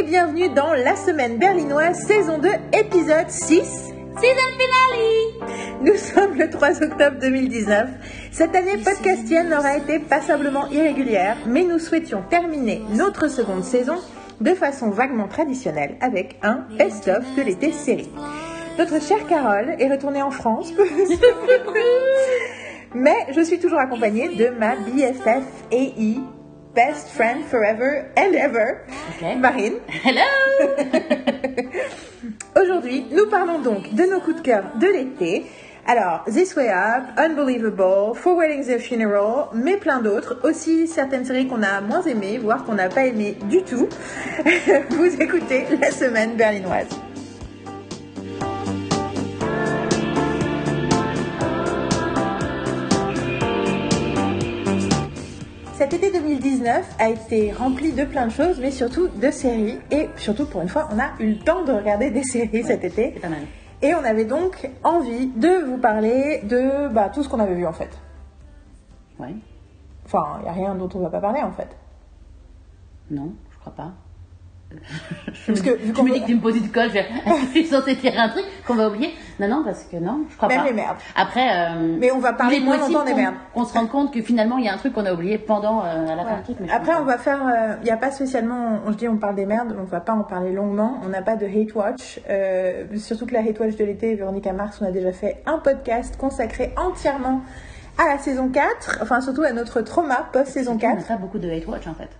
et bienvenue dans la semaine berlinoise saison 2 épisode 6. Season finale Nous sommes le 3 octobre 2019. Cette année podcastienne aura été passablement irrégulière, mais nous souhaitions terminer notre seconde saison de façon vaguement traditionnelle avec un best-of de l'été série. Notre chère Carole est retournée en France. Mais je suis toujours accompagnée de ma BFF AI, Best Friend Forever and Ever. Marine. Hello Aujourd'hui, nous parlons donc de nos coups de cœur de l'été. Alors, This Way Up, Unbelievable, For Weddings a Funeral, mais plein d'autres. Aussi certaines séries qu'on a moins aimées, voire qu'on n'a pas aimées du tout. Vous écoutez la semaine berlinoise. Cet été 2019 a été rempli de plein de choses, mais surtout de séries. Et surtout, pour une fois, on a eu le temps de regarder des séries cet été. C'est pas mal. Et on avait donc envie de vous parler de bah, tout ce qu'on avait vu en fait. Ouais. Enfin, il n'y a rien dont on va pas parler en fait. Non, je crois pas. Parce que vu me dis que tu me poses une colle, je vais... suis censée tirer un truc qu'on va oublier. Non, non, parce que non, je crois Même pas. les merdes. Après, euh, Mais on va parler moins longtemps des merdes. qu'on se rende compte que finalement, il y a un truc qu'on a oublié pendant euh, à la mais je Après, on va faire. Il n'y a pas spécialement. On, je dis on parle des merdes, on va pas en parler longuement. On n'a pas de hate watch. Euh, surtout que la hate watch de l'été, Véronica Mars, on a déjà fait un podcast consacré entièrement à la saison 4. Enfin, surtout à notre trauma post-saison pas. On 4. n'a pas beaucoup de hate watch en fait.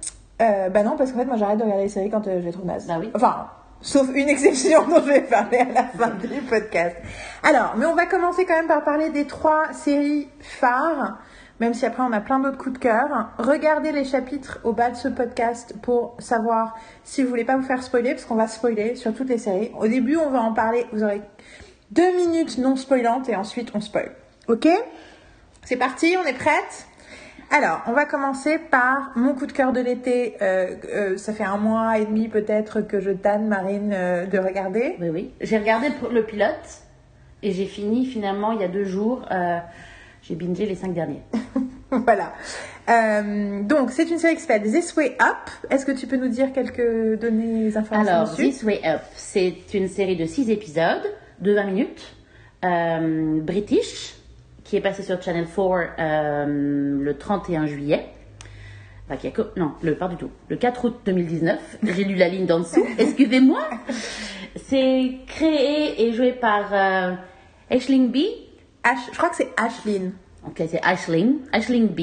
Euh, bah non, parce qu'en fait, moi j'arrête de regarder les séries quand euh, je les trouve nazes. Bah oui. Enfin, sauf une exception dont je vais parler à la fin du podcast. Alors, mais on va commencer quand même par parler des trois séries phares, même si après on a plein d'autres coups de cœur. Regardez les chapitres au bas de ce podcast pour savoir si vous voulez pas vous faire spoiler, parce qu'on va spoiler sur toutes les séries. Au début, on va en parler, vous aurez deux minutes non spoilantes et ensuite on spoil. Ok? C'est parti, on est prête alors, on va commencer par mon coup de cœur de l'été. Euh, euh, ça fait un mois et demi peut-être que je tanne Marine euh, de regarder. Oui, oui. J'ai regardé le, pilote et j'ai fini finalement il y a deux jours. j'ai bingé les cinq derniers. voilà. Donc, c'est une série qui s'appelle This Way Up. Est-ce que tu peux nous dire quelques données, informations Alors, dessus? This Way Up, c'est une série de 6 épisodes de 20 minutes, british, qui est passée sur Channel 4 euh, le 31 juillet. Enfin, qui a co- non, le, pas du tout. Le 4 août 2019. J'ai lu la ligne d'en dessous. Excusez-moi. C'est créé et joué par euh, Aisling B. Ash- je crois que c'est Ashlyn. Ok, c'est Aisling. Aisling B.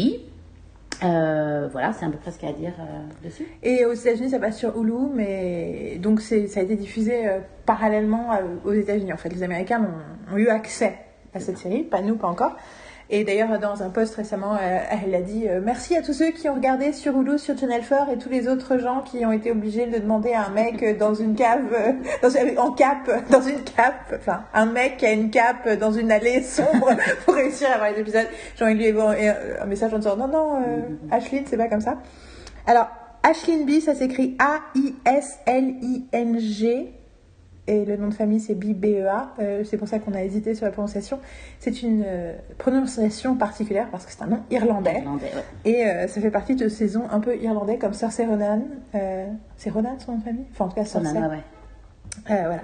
Euh, voilà, c'est à peu près ce qu'il y a à dire euh, dessus. Et aux États-Unis, ça passe sur Hulu, mais donc c'est, ça a été diffusé euh, parallèlement aux États-Unis. En fait, les Américains ont, ont eu accès cette série, pas nous, pas encore. Et d'ailleurs, dans un post récemment, euh, elle a dit euh, merci à tous ceux qui ont regardé sur Hulu, sur Channel 4 et tous les autres gens qui ont été obligés de demander à un mec dans une cave, euh, en cape, dans une cape, enfin un mec qui a une cape dans une allée sombre pour réussir à voir les épisodes. Genre il lui envoyé un message en disant non non, euh, Ashlyn, c'est pas comme ça. Alors, Ashlyn B, ça s'écrit A-I-S-L-I-N-G. Et le nom de famille, c'est B-B-E-A. Euh, c'est pour ça qu'on a hésité sur la prononciation. C'est une euh, prononciation particulière parce que c'est un nom irlandais. Irlandais, ouais. Et euh, ça fait partie de ces noms un peu irlandais comme Cersei Ronan. Euh, c'est Ronan son nom de famille? Enfin, en tout cas, Cersei. Conan, ouais, voilà.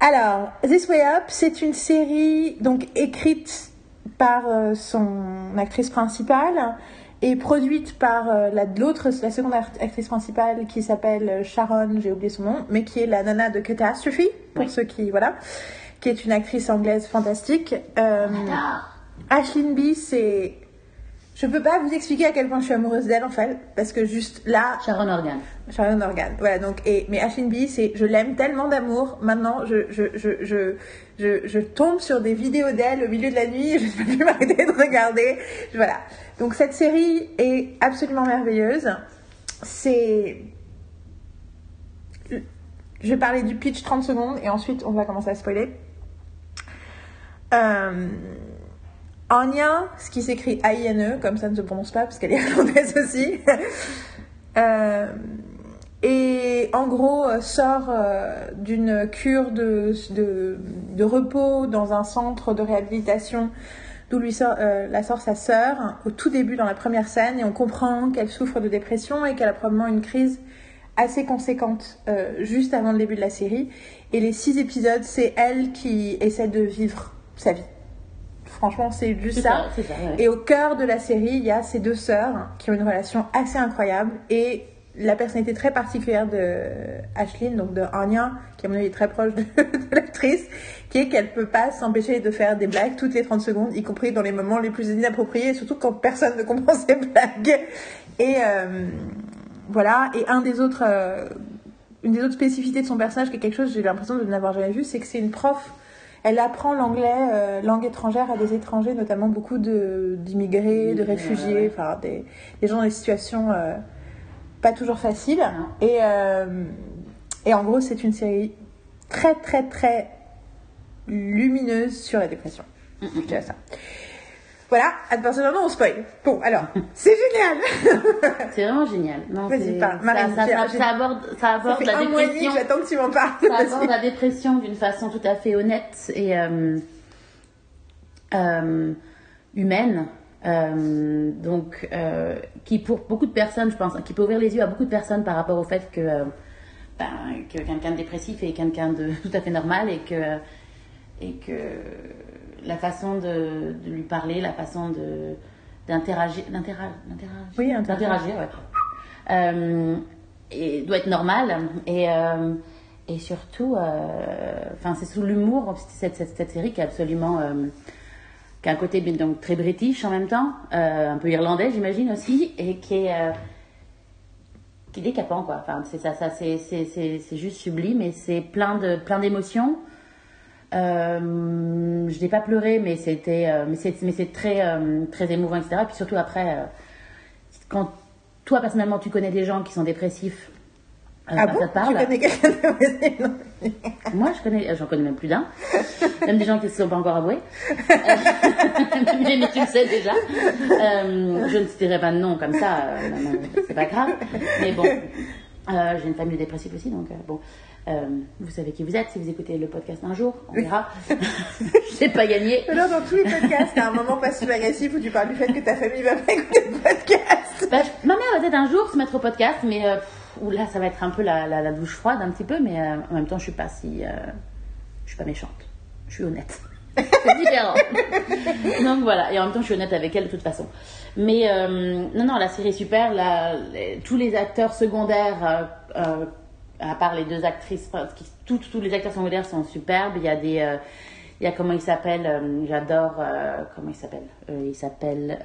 Alors, This Way Up, c'est une série donc écrite par son actrice principale et produite par euh, la l'autre la seconde actrice principale qui s'appelle euh, Sharon, j'ai oublié son nom, mais qui est la nana de Catastrophe pour Oui. ceux qui voilà, qui est une actrice anglaise fantastique. Euh, Ashlyn B, c'est je peux pas vous expliquer à quel point je suis amoureuse d'elle en fait parce que juste là Sharon Organ. Sharon Organ. Voilà, donc, et, mais Ashlyn B, c'est, je l'aime tellement d'amour. Maintenant, je, je, je, je, je, je tombe sur des vidéos d'elle au milieu de la nuit et je ne peux plus m'arrêter de regarder. Voilà. Donc, cette série est absolument merveilleuse. C'est, je vais parler du pitch 30 secondes et ensuite on va commencer à spoiler. Euh, Anya, ce qui s'écrit A-I-N-E, comme ça ne se prononce pas parce qu'elle est irlandaise aussi. Euh, et en gros euh, sort euh, d'une cure de, repos dans un centre de réhabilitation d'où lui sort, la sort sa sœur au tout début dans la première scène et on comprend qu'elle souffre de dépression et qu'elle a probablement une crise assez conséquente juste avant le début de la série. Et les six épisodes, c'est elle qui essaie de vivre sa vie. Franchement, c'est juste ça. ça, c'est ça, ouais. Et au cœur de la série, il y a ces deux sœurs qui ont une relation assez incroyable et la personnalité très particulière de Ashlyn, donc de Anya, qui à mon avis est très proche de, de l'actrice, qui est qu'elle peut pas s'empêcher de faire des blagues toutes les 30 secondes, y compris dans les moments les plus inappropriés, surtout quand personne ne comprend ses blagues. Et euh, voilà. Et un des autres, euh, une des autres spécificités de son personnage, qui est quelque chose que j'ai l'impression de n'avoir jamais vu, c'est que c'est une prof. Elle apprend l'anglais, euh, langue étrangère à des étrangers, notamment beaucoup d'immigrés, de réfugiés, enfin des, des gens dans des situations euh, pas toujours faciles. Et, euh, et en gros, c'est une série très très très lumineuse sur la dépression. Mm, Je dirais ça. Voilà, à partir de maintenant, on spoil. Bon, alors, c'est génial C'est vraiment génial. Non, Vas-y, parle. ça, Marine, ça, ça, j'ai- ça aborde, ça aborde fait la un dépression. j'attends que tu m'en parles. Ça aborde la dépression d'une façon tout à fait honnête et euh, euh, humaine. Euh, donc, qui pour beaucoup de personnes, je pense, qui peut ouvrir les yeux à beaucoup de personnes par rapport au fait que, ben, que quelqu'un de dépressif est quelqu'un de tout à fait normal et que, et que la façon de, de lui parler, la façon de d'interagir, d'interagir, Oui, d'interagir, ouais. Euh, et doit être normale et euh, et surtout euh, enfin c'est sous l'humour cette, cette, cette série qui est absolument qui a un côté donc très british en même temps un peu irlandais j'imagine aussi et qui est qui est décapant quoi. Enfin c'est ça ça c'est c'est c'est c'est juste sublime et c'est plein de plein d'émotions euh, je n'ai pas pleuré mais c'était euh, mais c'est très euh, très émouvant etc et puis surtout après quand toi personnellement tu connais des gens qui sont dépressifs euh, Ah bon ça te parle Tu connais quelqu'un de Non? moi, je connais, j'en connais même plus d'un. Même des gens qui ne se sont pas encore avoués. Mais, mais tu le sais déjà. Euh, je ne citerai pas de nom comme ça, euh, c'est pas grave. Mais bon, j'ai une famille dépressive aussi, donc bon. Euh, vous savez qui vous êtes si vous écoutez le podcast un jour, on verra. j'ai pas gagné. Là, dans tous les podcasts, t'as un moment passive-agressif où tu parles du fait que ta famille va pas écouter le podcast. Bah, je- ma mère va peut-être un jour se mettre au podcast, mais euh, là, ça va être un peu la, la, la douche froide, un petit peu, mais euh, en même temps, je suis pas si. euh, je suis pas méchante. Je suis honnête. C'est différent. Donc voilà, et en même temps, je suis honnête avec elle de toute façon. Mais non, non, la série est super. La, les- tous les acteurs secondaires, à part les deux actrices, que tous, les acteurs secondaires sont superbes. Il y a des. euh, il y a comment il s'appelle, euh, j'adore, euh, comment il s'appelle Il s'appelle.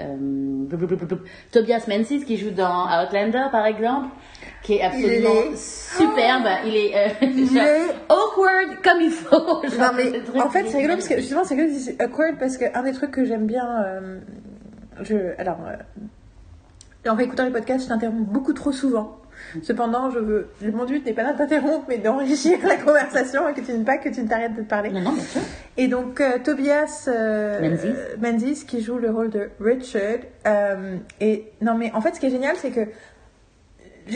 Tobias Menzies qui joue dans Outlander par exemple, qui est absolument est- superbe. Il est awkward comme il faut. Non, mais en fait, c'est rigolo parce que justement, c'est rigolo que awkward parce qu'un des trucs que j'aime bien. je, alors, en réécoutant les podcasts, je t'interromps beaucoup trop souvent. Cependant, je veux, mon but n'est pas de t'interrompre, mais d'enrichir la conversation et que tu ne pas que tu ne t'arrêtes de parler. Non, non. Et donc euh, Tobias euh, Menzies. Menzies qui joue le rôle de Richard. euh, et non mais en fait ce qui est génial c'est que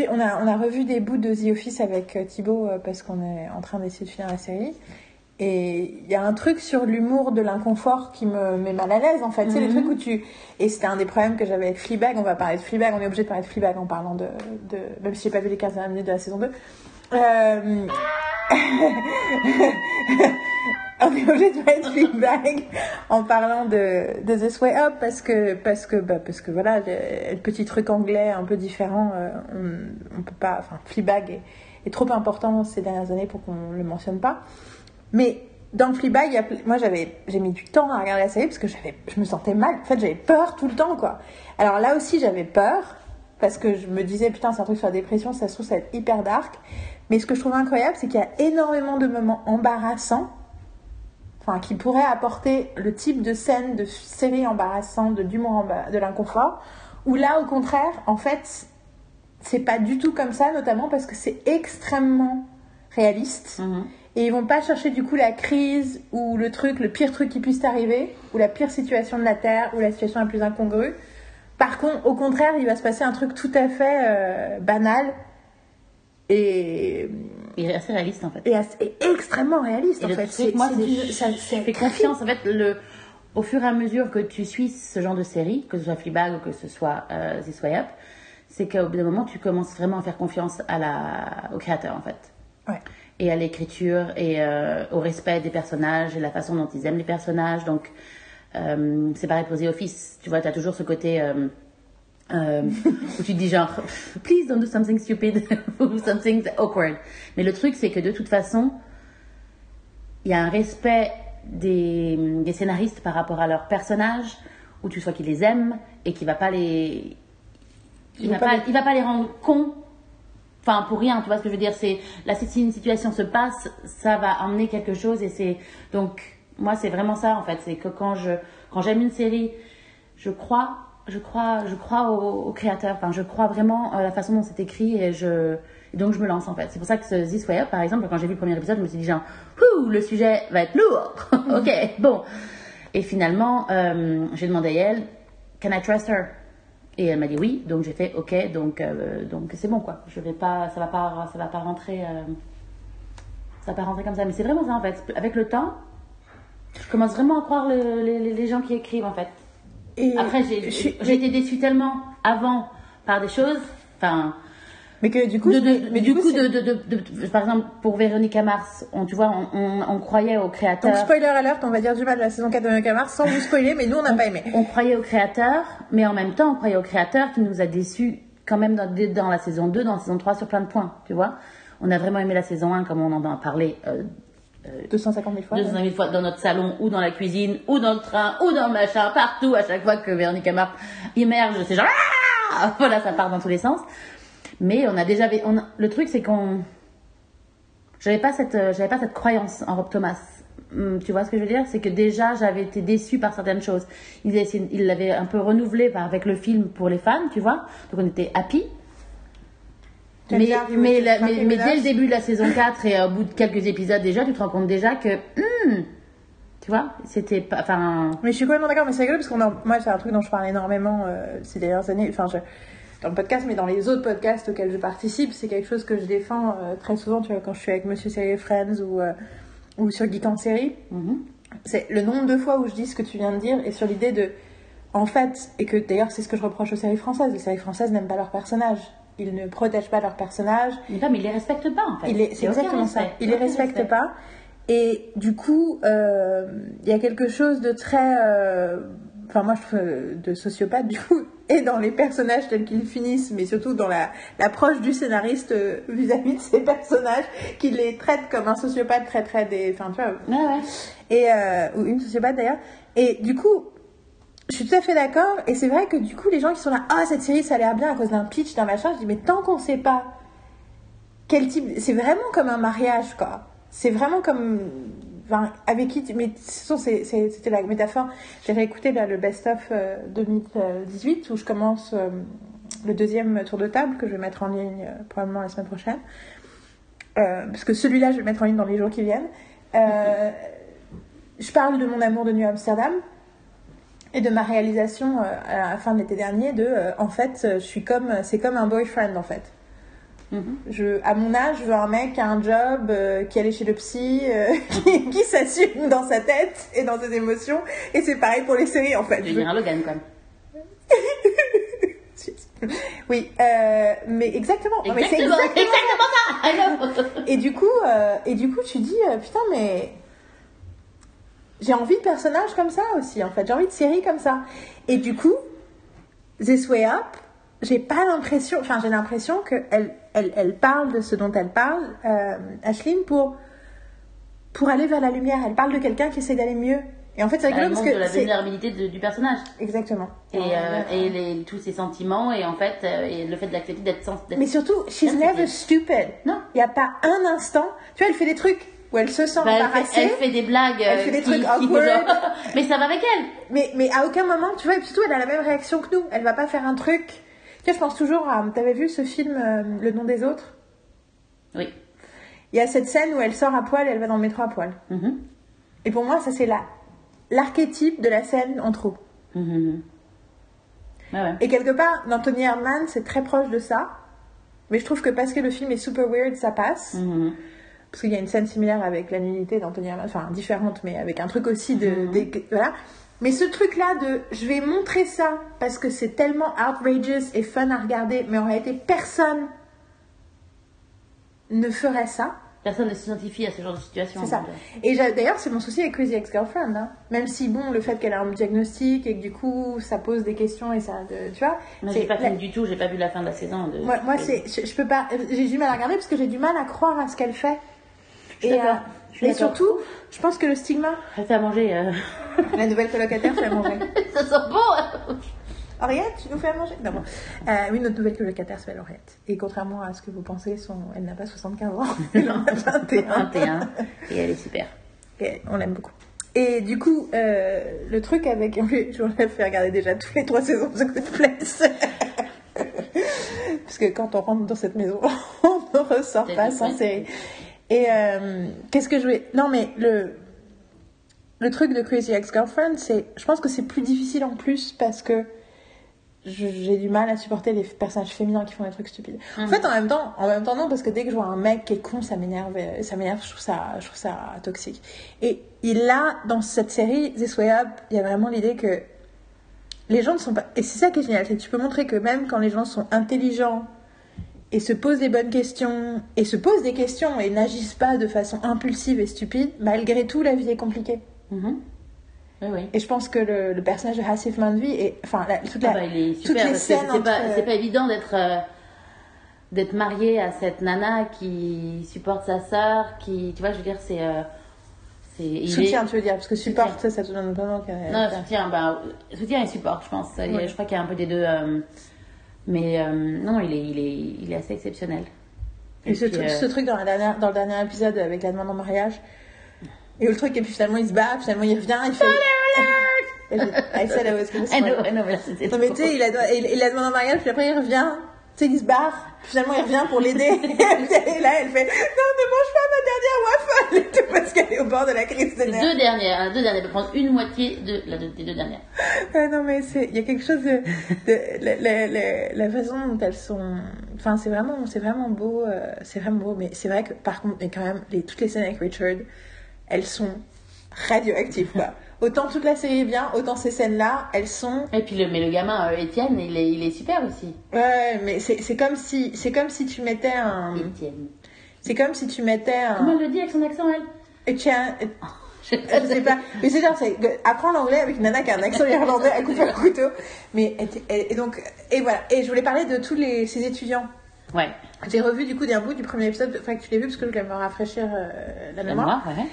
on a, on a revu des bouts de The Office avec euh, Thibaut parce qu'on est en train d'essayer de finir la série. Et il y a un truc sur l'humour de l'inconfort qui me met mal à l'aise en fait. C'est les Mhm. trucs où tu. Et c'était un des problèmes que j'avais avec Fleabag. On va parler de Fleabag. On est obligé de parler de Fleabag en parlant de. de... Même si j'ai pas vu les 15 dernières minutes de la saison 2. Euh... on est obligé de parler de Fleabag en parlant de, de This Way Up parce que, parce que, bah, parce que voilà, le, petit truc anglais un peu différent, euh, on, on peut pas. Enfin, Fleabag est, est trop important ces dernières années pour qu'on le mentionne pas. Mais dans Fleabag, il y a moi j'avais j'ai mis du temps à regarder la série parce que je me sentais mal. En fait, j'avais peur tout le temps quoi. Alors là aussi, j'avais peur parce que je me disais putain, c'est un truc sur la dépression, ça se trouve ça va être hyper dark. Mais ce que je trouve incroyable, c'est qu'il y a énormément de moments embarrassants enfin qui pourraient apporter le type de scène de série embarrassante, de d'humour de l'inconfort où là au contraire, en fait, c'est pas du tout comme ça notamment parce que c'est extrêmement réaliste. Mhm. Et ils vont pas chercher du coup la crise ou le truc, le pire truc qui puisse t'arriver, ou la pire situation de la Terre, ou la situation la plus incongrue. Par contre, au contraire, il va se passer un truc tout à fait euh, banal et, Il est assez réaliste en fait. et, assez- et extrêmement réaliste Et en le fait. truc, moi, du- ça- fais confiance. En fait, le, au fur et à mesure que tu suis ce genre de série, que ce soit Fleabag ou que ce soit euh, This Way Up, c'est qu'au bout d'un moment, tu commences vraiment à faire confiance à la, au créateur, en fait. Ouais. Et à l'écriture et euh, au respect des personnages et la façon dont ils aiment les personnages. Donc, euh, c'est pareil pour The Office. Tu vois, tu as toujours ce côté euh, où tu te dis genre, please don't do something stupid ou something awkward. Mais le truc, c'est que de toute façon, il y a un respect des, des scénaristes par rapport à leurs personnages, où tu vois qu'ils les aiment et qu'il va pas les, il Il va va pas pas, les- il va pas les rendre cons. Enfin, pour rien, tu vois ce que je veux dire. C'est là, si une situation se passe, ça va emmener quelque chose et c'est donc moi, c'est vraiment ça en fait. C'est que quand je quand j'aime une série, je crois, je crois, je crois au, créateur. Enfin, je crois vraiment à la façon dont c'est écrit et je donc je me lance en fait. C'est pour ça que ce This Way Up, par exemple, quand j'ai vu le premier épisode, je me suis dit genre, Ouh, le sujet va être lourd. ok, bon. Et finalement, euh, j'ai demandé à elle, Can I trust her? Et elle m'a dit oui, donc j'ai fait ok, donc euh, donc c'est bon quoi. Je vais pas, ça va pas, ça va pas rentrer, euh, ça va pas rentrer comme ça. Mais c'est vraiment ça en fait. Avec le temps, je commence vraiment à croire le- les, gens qui écrivent en fait. Et Après j'ai été déçue tellement avant par des choses, enfin Mais que du coup, de, de- mais du coup, c'est- de, de, de- de- par exemple pour Véronica Mars, on tu vois, on, on, on croyait au créateur. Donc spoiler alert, on va dire du mal de la saison 4 de Veronica Mars sans vous spoiler, mais nous on n'a pas aimé. on croyait au créateur, mais en même temps, on croyait au créateur qui nous a déçus quand même dans, dans la saison 2, dans la saison 3 sur plein de points, tu vois. On a vraiment aimé la saison 1 comme on en a parlé euh, 250 000 fois. 200 000 fois dans notre salon, ou dans la cuisine, ou dans le train, ou dans le machin, partout, à chaque fois que Véronique Mars immerge, c'est genre Ah Voilà, ça part dans tous les sens. Mais on a déjà... On a- le truc, c'est qu'on... J'avais pas cette, euh, j'avais pas cette croyance en Rob Thomas. Hum, Tu vois ce que je veux dire? C'est que déjà, j'avais été déçue par certaines choses. Ils l'avaient un peu renouvelé par- avec le film pour les fans, tu vois? Donc on était happy. Mais, la- dès le début de la saison 4 et au bout de quelques épisodes déjà, tu te rends compte déjà que, hum, tu vois, c'était pas, enfin, Mais je suis complètement d'accord, mais c'est rigolo parce qu'on en... moi c'est un truc dont je parle énormément euh, ces dernières années, enfin je... dans le podcast, mais dans les autres podcasts auxquels je participe, c'est quelque chose que je défends euh, très souvent, tu vois, quand je suis avec Monsieur Série Friends ou, euh, ou sur Geek en série. mhm. C'est le nombre de fois où je dis ce que tu viens de dire et sur l'idée de, en fait, et que d'ailleurs c'est ce que je reproche aux séries françaises, les séries françaises n'aiment pas leurs personnages. Ils ne protègent pas leurs personnages, mais pas, mais ils les respectent pas, en fait. c'est exactement ça. respect. Il les Aucun respecte respect. pas. Et du coup, euh, il y a quelque chose de très, enfin moi je trouve de sociopathe du coup, et dans les personnages tels qu'ils finissent, mais surtout dans la l'approche du scénariste euh, vis-à-vis de ces personnages, qui les traite comme un sociopathe traiterait des, enfin tu vois, Ouais, ouais. et euh, ou une sociopathe d'ailleurs. Et du coup, je suis tout à fait d'accord. Et c'est vrai que du coup, les gens qui sont là, ah cette série ça a l'air bien à cause d'un pitch, d'un machin, je dis mais tant qu'on sait pas quel type, c'est vraiment comme un mariage quoi. C'est vraiment comme enfin, avec qui, tu- mais c'était la métaphore. J'avais écouté là, le best-of euh, 2018 où je commence euh, le deuxième tour de table que je vais mettre en ligne euh, probablement la semaine prochaine. Euh, parce que celui-là, je vais mettre en ligne dans les jours qui viennent. Euh, je parle de mon amour de New Amsterdam et de ma réalisation euh, à la fin de l'été dernier de, euh, en fait, euh, je suis comme, c'est comme un boyfriend en fait. Mhm. Je, à mon âge, je veux un mec qui a un job, euh, qui allait chez le psy, euh, qui, qui s'assume dans sa tête et dans ses émotions. Et c'est pareil pour les séries en fait. Je veux un Logan, quoi. Oui, euh, mais exactement. Mais Exactement, ça. Et du coup, euh, et du coup, tu dis putain, mais j'ai envie de personnages comme ça aussi. En fait, j'ai envie de séries comme ça. Et du coup, This Way Up, j'ai pas l'impression, enfin, j'ai l'impression que elle, elle, elle parle de ce dont elle parle, euh, Ashlyn, pour pour aller vers la lumière. Elle parle de quelqu'un qui essaie d'aller mieux. Et en fait, c'est Elle rigolo parce que la c'est vulnérabilité de- du personnage. exactement. Et, euh, et les, tous ses sentiments, et en fait, euh, et le fait d'accepter d'être sans. Mais surtout, she's never stupid. Non. Il n'y a pas un instant. Tu vois, elle fait des trucs où elle se sent Bah, elle, embarrassée. fait, elle fait des blagues. Elle euh, fait des qui- trucs awkward. genre- Mais ça va avec elle. Mais, mais à aucun moment, tu vois, et surtout, elle a la même réaction que nous. Elle va pas faire un truc. Vois, je pense toujours à. T'avais vu ce film, euh, Le nom des autres? Oui. Il y a cette scène où elle sort à poil et elle va dans le métro à poil. Mhm. Et pour moi, ça, c'est la l'archétype de la scène en trop. Mhm. Ouais, ouais. Et quelque part, dans Tony Herman, c'est très proche de ça. Mais je trouve que parce que le film est super weird, ça passe. Mhm. Parce qu'il y a une scène similaire avec la nudité d'Anthony Herman, enfin différente, mais avec un truc aussi de. Des- voilà. Mais ce truc-là de je vais montrer ça parce que c'est tellement outrageous et fun à regarder, mais en réalité personne ne ferait ça. Personne ne s'identifie à ce genre de situation. C'est ça. donc, Et d'ailleurs, c'est mon souci avec Crazy Ex-Girlfriend. hein. Même si, bon, le fait qu'elle a un diagnostic et que du coup, ça pose des questions et ça. de- tu vois Moi, c'est- j'ai pas la- fini du tout, j'ai pas vu la fin de la saison. De... Moi, moi, c'est, je, je peux pas. J'ai du mal à regarder parce que j'ai du mal à croire à ce qu'elle fait. Et, euh, D'accord. surtout, je pense que le stigma, Elle fait à manger. euh, la nouvelle colocataire fait à manger. ça sent bon hein. Henriette, tu nous fais à manger? Non, bon. Euh, oui, notre nouvelle colocataire s'appelle Henriette. Et contrairement à ce que vous pensez, son... elle n'a pas 75 ans. Elle en a 21. 21. Et elle est super. Et on l'aime beaucoup. Et du coup, euh, le truc avec. Je vous ai fait regarder déjà toutes les trois saisons de Good Place. Parce que quand on rentre dans cette maison, on ne ressort pas sans série. Et euh, qu'est-ce que je voulais. Non, mais le. Le truc de Crazy Ex-Girlfriend, c'est. Je pense que c'est plus difficile en plus parce que j'ai du mal à supporter les personnages féminins qui font des trucs stupides. En Mhm. fait, en même temps, en même temps non, parce que dès que je vois un mec qui est con, ça m'énerve, euh, ça m'énerve, je trouve ça, je trouve ça toxique. Et il a dans cette série This Way Up, il y a vraiment l'idée que les gens ne sont pas. Et c'est ça qui est génial, c'est que tu peux montrer que même quand les gens sont intelligents et se posent des bonnes questions et se posent des questions et n'agissent pas de façon impulsive et stupide, malgré tout, la vie est compliquée. Mhm. Oui, oui. Et je pense que le, le personnage de Hasif Manvi et enfin la- toute la, Ah bah, il est toutes super les parce que scènes c'est pas, pas évident d'être euh, d'être marié à cette nana qui supporte sa sœur, qui tu vois, je veux dire, c'est euh, il Soutien, est- tu veux dire, parce que support, Soutien. ça, ça te donne vraiment non soutien, bah, soutien et support, je pense. Ouais. Je crois qu'il y a un peu des deux, euh, mais euh, non, il est il est il est assez exceptionnel. Et ce, puis, truc, euh, ce truc dans, la dernière, dans le dernier épisode avec la demande en mariage. Et le truc, et puis finalement il se bat, finalement il revient, il fait. I said I was gonna I know. I know, mais là, c'était Non mais tu sais, il a, il, il a demandé en mariage, puis après il revient, sais, il se barre, puis finalement il revient pour l'aider. et là elle fait Non, ne mange pas ma dernière waffle parce qu'elle est au bord de la crise de nerfs. deux dernières, hein, deux dernières, il peut prendre une moitié de la des deux dernières. Ah non, mais c'est, il y a quelque chose de, de la, la- la- la façon dont elles sont, enfin, c'est vraiment, c'est vraiment beau, euh, c'est vraiment beau, mais c'est vrai que, par contre, mais quand même, les, toutes les scènes avec Richard, elles sont radioactives, quoi. Autant toute la série est bien, autant ces scènes-là, elles sont, Et puis le mais le gamin euh, Étienne, il est il est super aussi. ouais, mais c'est, comme si, c'est comme si tu mettais un, Étienne. c'est comme si tu mettais Comment un, elle le dit avec son accent elle? Et tiens, Je sais pas. je sais pas, mais c'est genre, c'est apprendre l'anglais avec une nana qui a un accent irlandais à couper au couteau, mais, et, et donc, et voilà, et je voulais parler de tous les, ces étudiants Ouais. J'ai revu du coup d'un bout du premier épisode, enfin que tu l'as vu parce que je voulais me rafraîchir euh, la La mémoire. mémoire, ouais.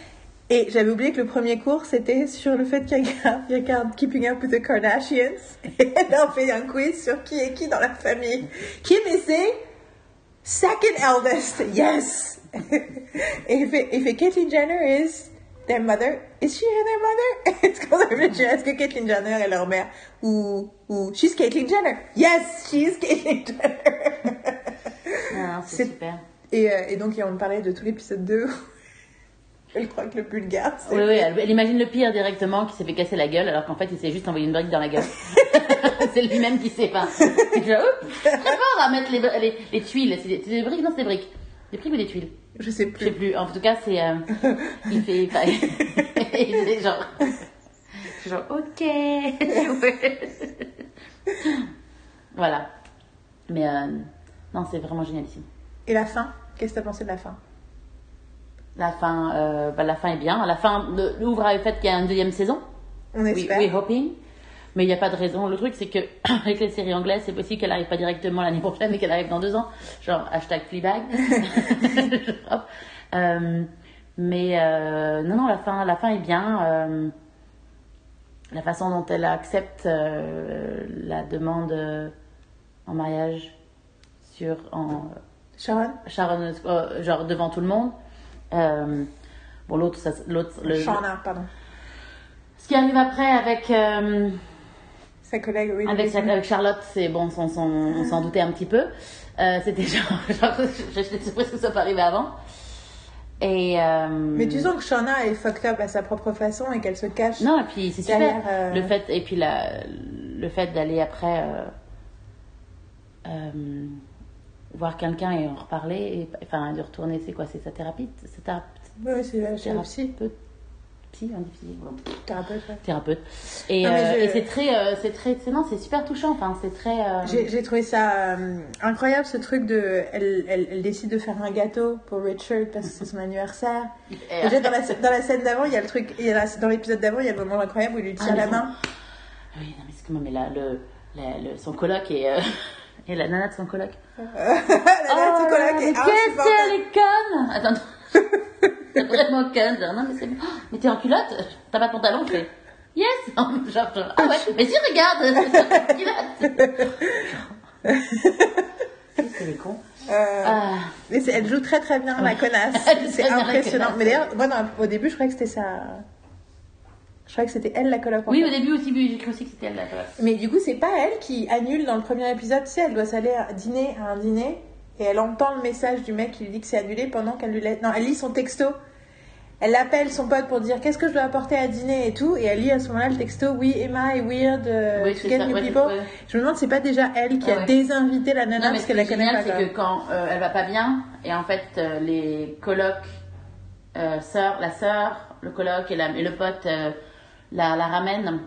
Et j'avais oublié que le premier cours c'était sur le fait qu'il regarde, il regarde Keeping Up with the Kardashians. Et elle a fait un quiz sur qui est qui dans la famille. Kim is the second eldest, yes! Et il fait, il fait Caitlyn Jenner is their mother. Is she their mother? Est-ce qu'on Est-ce que Caitlyn Jenner est leur mère? Ou, ou she's Caitlyn Jenner? Yes, she's Caitlyn Jenner! Non, c'est super. Et, euh, et donc, on parlait de tout l'épisode 2. Je crois que le bulgare, c'est. Oui, oui, elle, elle imagine le pire directement qui s'est fait casser la gueule alors qu'en fait il s'est juste envoyé une brique dans la gueule. c'est lui-même qui sait pas. Je, oups, très fort à mettre les, les, les tuiles. C'est des, c'est des briques, non, c'est des briques. Des briques ou des tuiles Je sais Je sais plus. plus. En tout cas, c'est. euh, il fait. Enfin, il genre. Genre, ok. voilà. Mais euh, non, c'est vraiment génialissime. Et la fin? Qu'est-ce que t'as pensé de la fin? La fin, euh, bah, la fin est bien. La fin ouvre le fait qu'il y a une deuxième saison. On espère. oui, hoping. Mais il n'y a pas de raison. Le truc, c'est que avec les séries anglaises, c'est possible qu'elle arrive pas directement l'année prochaine, mais qu'elle arrive dans deux ans. Genre hashtag Fleabag. Euh, mais euh, non, non, la fin, la fin est bien. Euh, la façon dont elle accepte la demande en mariage sur en Sharon? Sharon, genre devant tout le monde. Euh, bon, l'autre, ça, l'autre, le- Shauna, pardon. ce qui arrive après avec euh, Sa collègue, oui. avec, Charlotte, c'est bon, on, s'en- on s'en doutait un petit peu. Euh, C'était genre, suis surprise que ça soit pas arrivé avant. Et euh, Mais tu sens que Shauna est fucked up à sa propre façon et qu'elle se cache. non, et puis c'est super. Euh, Le fait et puis la, le fait d'aller après euh, voir quelqu'un et en reparler, et, enfin de retourner, c'est quoi, c'est sa thérapie, Oui, c'est la le psy. psy, Thérapeute, ouais. thérapeute. Et, euh, je- et c'est très, euh, c'est très, c'est non, c'est super touchant. Enfin, c'est très. euh, J'ai trouvé ça euh, incroyable ce truc de. Elle, elle, elle décide de faire un gâteau pour Richard parce que c'est son anniversaire. et- Déjà, dans la, dans la scène d'avant, il y a le truc. il y a la- dans l'épisode d'avant, il y a le moment incroyable où il lui tire Ah, la main. Oui, non, mais c'est comment, mais là, le, la- le- son coloc euh, et la nana de son coloc. la nana de son coloc mais est qu'est-ce qu'elle est conne Attends, c'est vraiment conne. Non, mais c'est bon. Oh, Mais t'es en culotte T'as pas de pantalon Je fais, yes genre, genre, ah ouais, mais si, regarde en culotte Qu'est-ce qu'elle est con Euh, Ah, mais c'est- elle joue très très bien la connasse. C'est impressionnant. connasse. Mais d'ailleurs, moi, dans- au début, je croyais que c'était sa. Je croyais que c'était elle la coloc. en Oui, au début aussi, j'ai cru aussi que c'était elle la coloc. Mais du coup, c'est pas elle qui annule dans le premier épisode. Tu sais, elle doit s'aller à dîner à un dîner et elle entend le message du mec qui lui dit que c'est annulé pendant qu'elle lui laisse. Non, elle lit son texto. Elle appelle son pote pour dire qu'est-ce que je dois apporter à dîner et tout. Et elle lit à ce moment-là le texto Oui, Emma est weird. euh, Oui, to get ça, new ouais, people. ouais. Je me demande, c'est pas déjà elle qui Ah a ouais. désinvité la nana Non, parce ce qu'elle la connaît pas. c'est que quand euh, elle va pas bien, et en fait, euh, les colocs, sœur, la sœur, le coloc et, la, et le pote euh, la, la ramènent.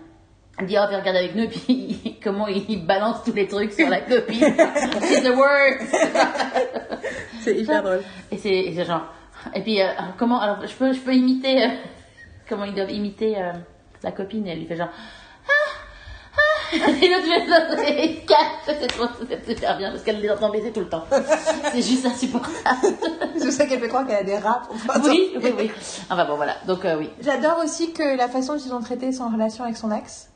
Elle dit, oh, viens regarder avec nous, et puis comment il balance tous les trucs sur la copine. It's the worst! C'est hyper drôle. Et c'est et c'est genre. Et puis, euh, comment. Alors, je peux, je peux imiter. euh, comment ils doivent imiter euh, la copine, et elle lui fait genre. Et l'autre ça, et cache. C'est trop- c'est super bien parce qu'elle les entend baiser tout le temps. C'est juste insupportable. C'est pour ça qu'elle fait croire qu'elle a des. Enfin, Oui, oui, oui. Enfin bon, voilà. Donc, euh, oui. J'adore aussi que la façon dont ils ont traité son relation avec son ex.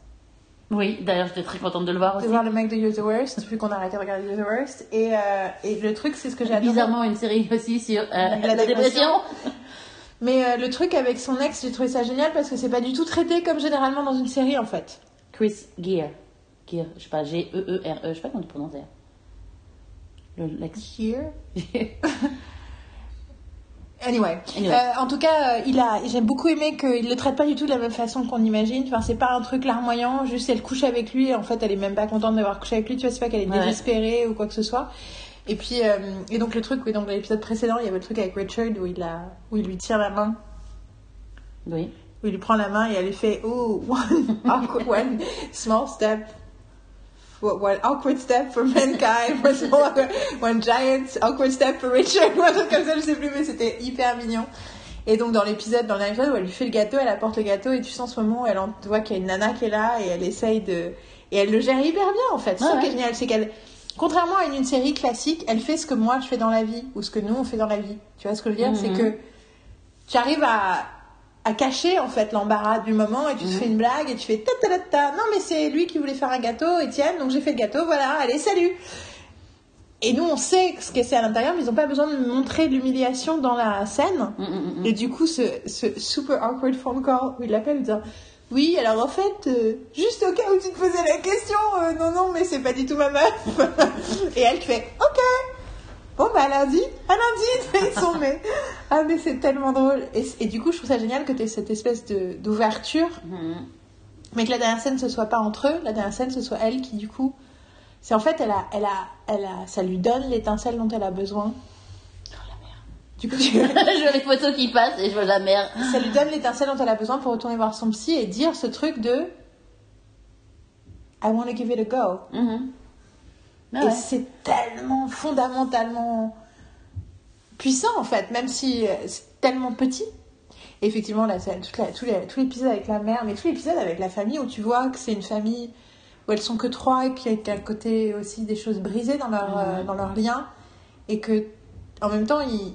Oui, d'ailleurs, j'étais très contente de le voir De aussi. voir le mec de You're the Worst, vu qu'on a arrêté de regarder You're the Worst. Et, euh, et le truc, c'est ce que j'adore. Bizarrement, une série aussi sur euh, La la, dépression. Mais euh, le truc avec son ex, j'ai trouvé ça génial parce que c'est pas du tout traité comme généralement dans une série en fait. Chris Gear. Gear, je sais pas, G-E-E-R-E, je sais pas comment tu prononces d'ailleurs. Le l'ex. Here. Anyway, Anyway. Euh, en tout cas, euh, il a, j'ai beaucoup aimé qu'il le traite pas du tout de la même façon qu'on imagine. Enfin, c'est pas un truc larmoyant, juste elle couche avec lui. et En fait, elle est même pas contente d'avoir couché avec lui. Tu vois, c'est pas qu'elle est Ouais. désespérée ou quoi que ce soit. Et puis, euh, et donc le truc, oui, donc dans l'épisode précédent, il y avait le truc avec Richard où il a, où il lui tire la main, Oui. où il lui prend la main et elle lui fait, oh, one, awkward, one small step. What, one awkward step for mankind, one, giant awkward step for Richard, ou un truc comme ça, je sais plus, mais c'était hyper mignon. Et donc dans l'épisode, dans l'épisode où elle lui fait le gâteau, elle apporte le gâteau et tu sens ce moment où elle en- vois qu'il y a une nana qui est là et elle essaye de et elle le gère hyper bien en fait. C'est ça Ouais, qui est ouais. génial, c'est qu'elle contrairement à une, une série classique, elle fait ce que moi je fais dans la vie ou ce que nous on fait dans la vie. Tu vois ce que je veux dire, c'est Mhm. que tu arrives à à cacher en fait l'embarras du moment et tu te fais une blague et tu fais ta ta ta ta. Non mais c'est lui qui voulait faire un gâteau, Étienne, donc j'ai fait le gâteau, voilà, allez salut. Et nous on sait ce que c'est à l'intérieur, mais ils n'ont pas besoin de montrer de l'humiliation dans la scène. Mm, mm, mm. Et du coup, ce, ce super awkward phone call où il l'appelle disant Oui, alors en fait, euh, juste au cas où tu te posais la question, euh, non, non, mais c'est pas du tout ma meuf. Et elle fait Ok, bon, bah lundi, à lundi, ils sont mais. Ah, mais c'est tellement drôle. Et, et du coup, je trouve ça génial que tu aies cette espèce de- d'ouverture, Mm. mais que la dernière scène ce soit pas entre eux, la dernière scène ce soit elle qui, du coup. C'est en fait, elle a, elle a, elle a, ça lui donne l'étincelle dont elle a besoin. Oh la merde. Du coup, tu- je vois les photos qui passent et je vois la merde. ça lui donne l'étincelle dont elle a besoin pour retourner voir son psy et dire ce truc de I want to give it a go. Mhm. Ah et c'est tellement fondamentalement puissant en fait, même si euh, c'est tellement petit. Et effectivement, là, c'est toute la- tout les- tout l'épisode avec la mère, mais tout l'épisode avec la famille où tu vois que c'est une famille où elles sont que trois et qu'il y a un côté aussi des choses brisées dans leur, euh, dans leur lien. Et que, en même temps, ils...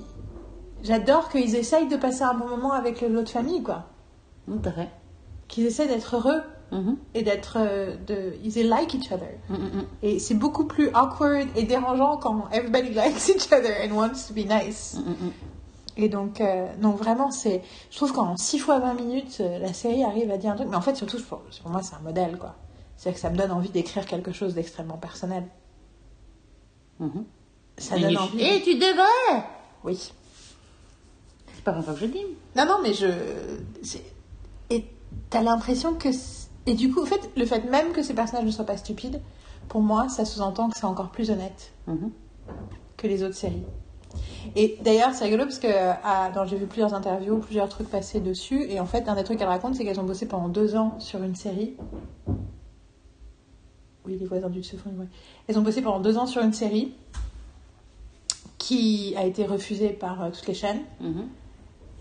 j'adore qu'ils essayent de passer un bon moment avec l'autre famille, quoi. À fait. Qu'ils essaient d'être heureux Mhm. et d'être. euh, de... Ils like each other. Mm. Et c'est beaucoup plus awkward et dérangeant quand everybody likes each other and wants to be nice. Mm. Et donc, euh, donc vraiment, c'est. Je trouve qu'en 6 fois 20 minutes, euh, la série arrive à dire un truc. Mais en fait, surtout, pour, pour moi, c'est un modèle, quoi. C'est-à-dire que ça me donne envie d'écrire quelque chose d'extrêmement personnel. Mhm. Ça donne envie. Et tu devrais Oui. C'est pas comme ça que je dis. Non, non, mais je. c'est- Et t'as l'impression que. Et du coup, en fait, le fait même que ces personnages ne soient pas stupides, pour moi, ça sous-entend que c'est encore plus honnête Mhm. que les autres séries. Et d'ailleurs, c'est rigolo parce que ah, dans- j'ai vu plusieurs interviews, plusieurs trucs passer dessus. Et en fait, un des trucs qu'elle raconte, c'est qu'elles ont bossé pendant deux ans sur une série. Oui, les voisins du dessus font. Elles ont bossé pendant deux ans sur une série qui a été refusée par euh, toutes les chaînes. Mhm.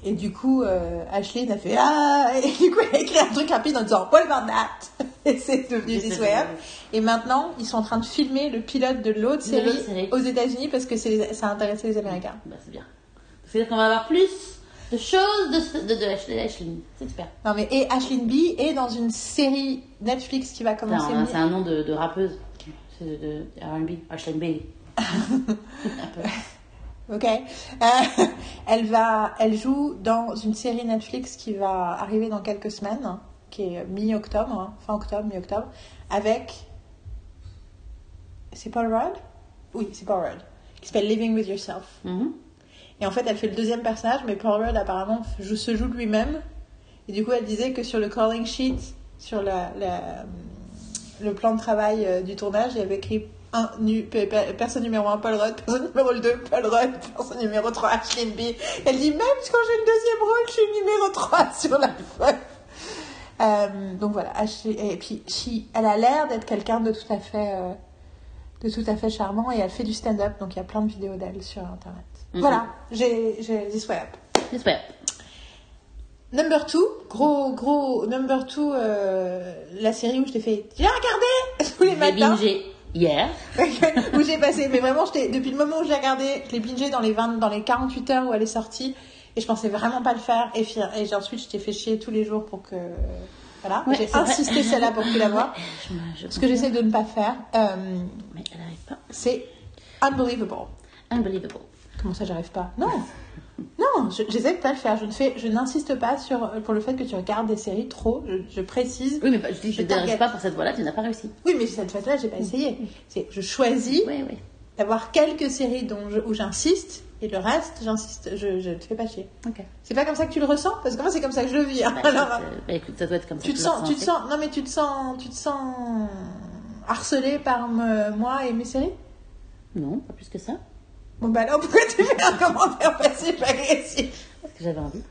Et du coup, euh, Ashley a fait Ah Et du coup, elle a écrit un truc rapide en disant What about that Et c'est devenu This Way Up. Et maintenant, ils sont en train de filmer le pilote de l'autre De série, aux États-Unis parce que ça a intéressé les Américains. Bah, c'est bien. C'est-à-dire qu'on va avoir plus de choses de, de, de Ashley. Ashley. C'est super. Non, mais et Ashley B est dans une série Netflix qui va commencer. c'est un nom de, de rappeuse. C'est de, de R&B. Ashley B. Ok. Euh, elle va, elle joue dans une série Netflix qui va arriver dans quelques semaines, hein, qui est mi-octobre, hein, fin octobre, mi-octobre, avec. C'est Paul Rudd? Oui, c'est Paul Rudd. Qui s'appelle Living with Yourself. Mhm. Et en fait, elle fait le deuxième personnage, mais Paul Rudd apparemment joue- se joue lui-même. Et du coup, elle disait que sur le calling sheet, sur la, la- le plan de travail euh, du tournage, il y avait écrit un, nu- pe- pe- personne numéro 1, Paul Rudd, personne numéro 2, Paul Rudd, personne numéro 3, Ashley B. Elle dit même quand j'ai le deuxième rôle, je suis numéro 3 sur la feuille. Euh, donc voilà, Ashley, et puis she- elle a l'air d'être quelqu'un de tout à fait euh, de tout à fait charmant et elle fait du stand-up, donc il y a plein de vidéos d'elle sur internet. Mhm. Voilà, j'ai j'ai This Way Up. J'espère. Number 2, gros gros number 2, la série où je t'ai fait j'ai regardé tous les matins. bingé hier. où j'ai passé, mais vraiment, depuis le moment où j'ai regardé, je l'ai bingé dans les 20, dans les 48 heures où elle est sortie, et je pensais vraiment pas le faire, et, et ensuite je t'ai fait chier tous les jours pour que, voilà, Ouais, j'ai insisté celle-là pour que tu la vois, ce que j'essaie de ne pas faire, euh, Mais elle n'arrive pas. c'est unbelievable. Unbelievable. Comment ça, j'arrive pas? Non, non, je- j'essaie de pas le faire. Je ne fais, je n'insiste pas sur pour le fait que tu regardes des séries trop. Je, je précise. Oui, mais pas- je dis, je Je ne t'arrive pas pour cette voie-là, tu n'as pas réussi. Oui, mais cette fois-là, j'ai pas essayé. C'est, je choisis Oui, oui. d'avoir quelques séries dont je- où j'insiste et le reste, j'insiste. Je, je te fais pas chier. Ok. C'est pas comme ça que tu le ressens? Parce que moi, c'est comme ça que je le vis. hein. Bah, Alors, euh, bah, écoute, ça doit être comme ça. tu te que sens, tu te sens, non mais tu te sens, tu te sens harcelé par me- moi et mes séries? Non, pas plus que ça. Bon bah alors pourquoi tu fais un commentaire passif agressif? Parce que j'avais envie.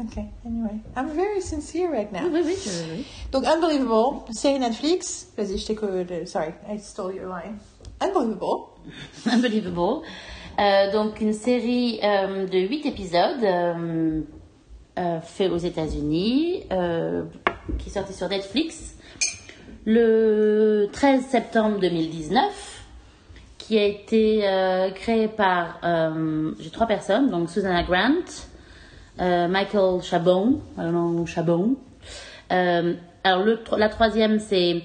Ok, anyway. I'm very sincere right now. Oui, oui, oui. Donc, Unbelievable, série Netflix. Vas-y, je t'écoute. Sorry, I stole your line. Unbelievable. Unbelievable. Euh, donc une série euh, de 8 épisodes euh, euh, fait aux États-Unis, euh, qui est sortie sur Netflix le 13 septembre 2019, qui a été euh, créée par euh, j'ai trois personnes, donc Susanna Grant, euh, Michael Chabon, alors Chabon. Euh, alors le, la troisième c'est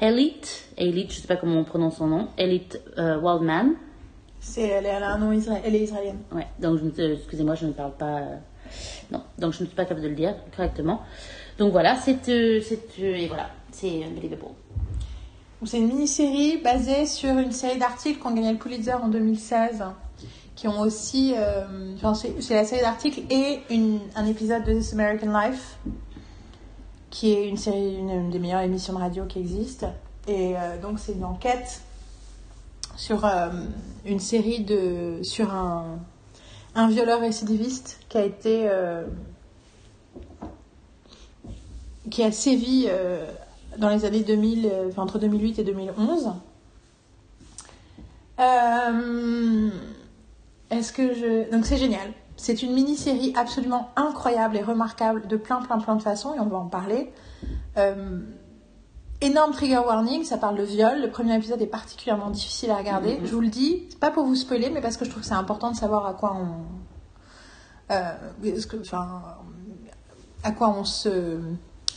Elite, Elite, je sais pas comment on prononce son nom, Elite Waldman. C'est, elle, a un nom israélien. Elle est israélienne. Ouais, donc excusez-moi, je ne parle pas. non, donc je ne suis pas capable de le dire correctement. Donc voilà, c'est c'est et voilà, c'est unbelievable. C'est une mini-série basée sur une série d'articles qui ont gagné le Pulitzer en 2016. Qui ont aussi. euh, c'est la série d'articles et un épisode de This American Life. Qui est une série, une, des meilleures émissions de radio qui existe. Et euh, donc, c'est une enquête sur euh, une série de. sur un, un violeur récidiviste qui a été. qui a sévi dans les années 2000, euh, enfin, entre 2008 et 2011. Euh, Est-ce que je... Donc c'est génial. C'est une mini-série absolument incroyable et remarquable de plein, plein, plein de façons, et on va en parler. Euh, énorme trigger warning, ça parle de viol. Le premier épisode est particulièrement difficile à regarder. Mhm. Je vous le dis, c'est pas pour vous spoiler, mais parce que je trouve que c'est important de savoir à quoi on... Euh, que- enfin, à quoi on se...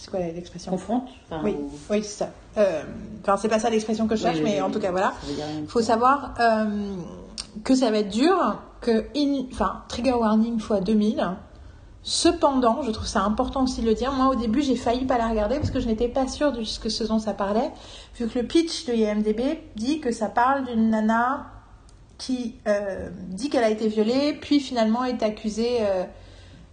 C'est quoi l'expression Confronte. Enfin, oui, ou- oui, c'est ça. Euh, Enfin, c'est pas ça l'expression que je cherche, Oui, mais oui, en tout cas, voilà. Il faut savoir euh, que ça va être dur, que, in- enfin, trigger warning fois 2000. Cependant, je trouve ça important aussi de le dire. Moi, au début, j'ai failli pas la regarder parce que je n'étais pas sûre de ce que ce dont ça parlait, vu que le pitch de IMDb dit que ça parle d'une nana qui euh, dit qu'elle a été violée, puis finalement est accusée euh,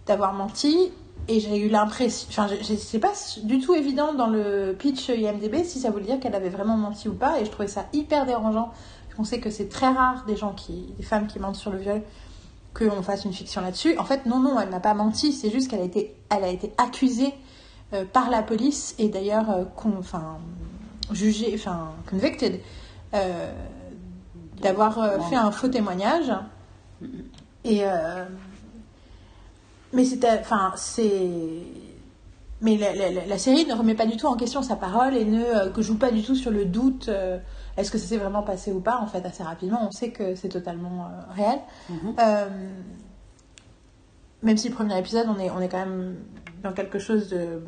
d'avoir menti. Et j'ai eu l'impression, enfin, c'est pas du tout évident dans le pitch IMDb si ça voulait dire qu'elle avait vraiment menti ou pas. Et je trouvais ça hyper dérangeant On sait que c'est très rare des gens qui, des femmes qui mentent sur le viol, qu'on fasse une fiction là-dessus. En fait, non, non, elle n'a pas menti. C'est juste qu'elle a été, elle a été accusée euh, par la police et d'ailleurs, euh, enfin, jugée, enfin, convicted euh, d'avoir fait un faux témoignage. Et mais c'était, enfin, c'est, mais la, la- la- série ne remet pas du tout en question sa parole et ne euh, que joue pas du tout sur le doute. euh, est-ce que ça s'est vraiment passé ou pas En fait, assez rapidement, on sait que c'est totalement euh, réel. Mhm. Euh, même si le premier épisode, on est, on est quand même dans quelque chose de,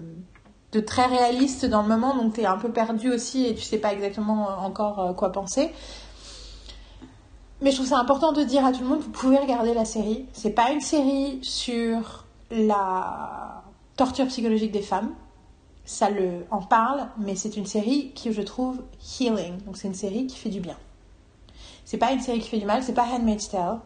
de très réaliste dans le moment, donc tu es un peu perdu aussi et tu sais pas exactement euh, encore euh, quoi penser. Mais je trouve ça important de dire à tout le monde, vous pouvez regarder la série. C'est pas une série sur la torture psychologique des femmes. Ça le en parle, mais c'est une série qui je trouve healing. Donc c'est une série qui fait du bien. C'est pas une série qui fait du mal, c'est pas Handmaid's Tale.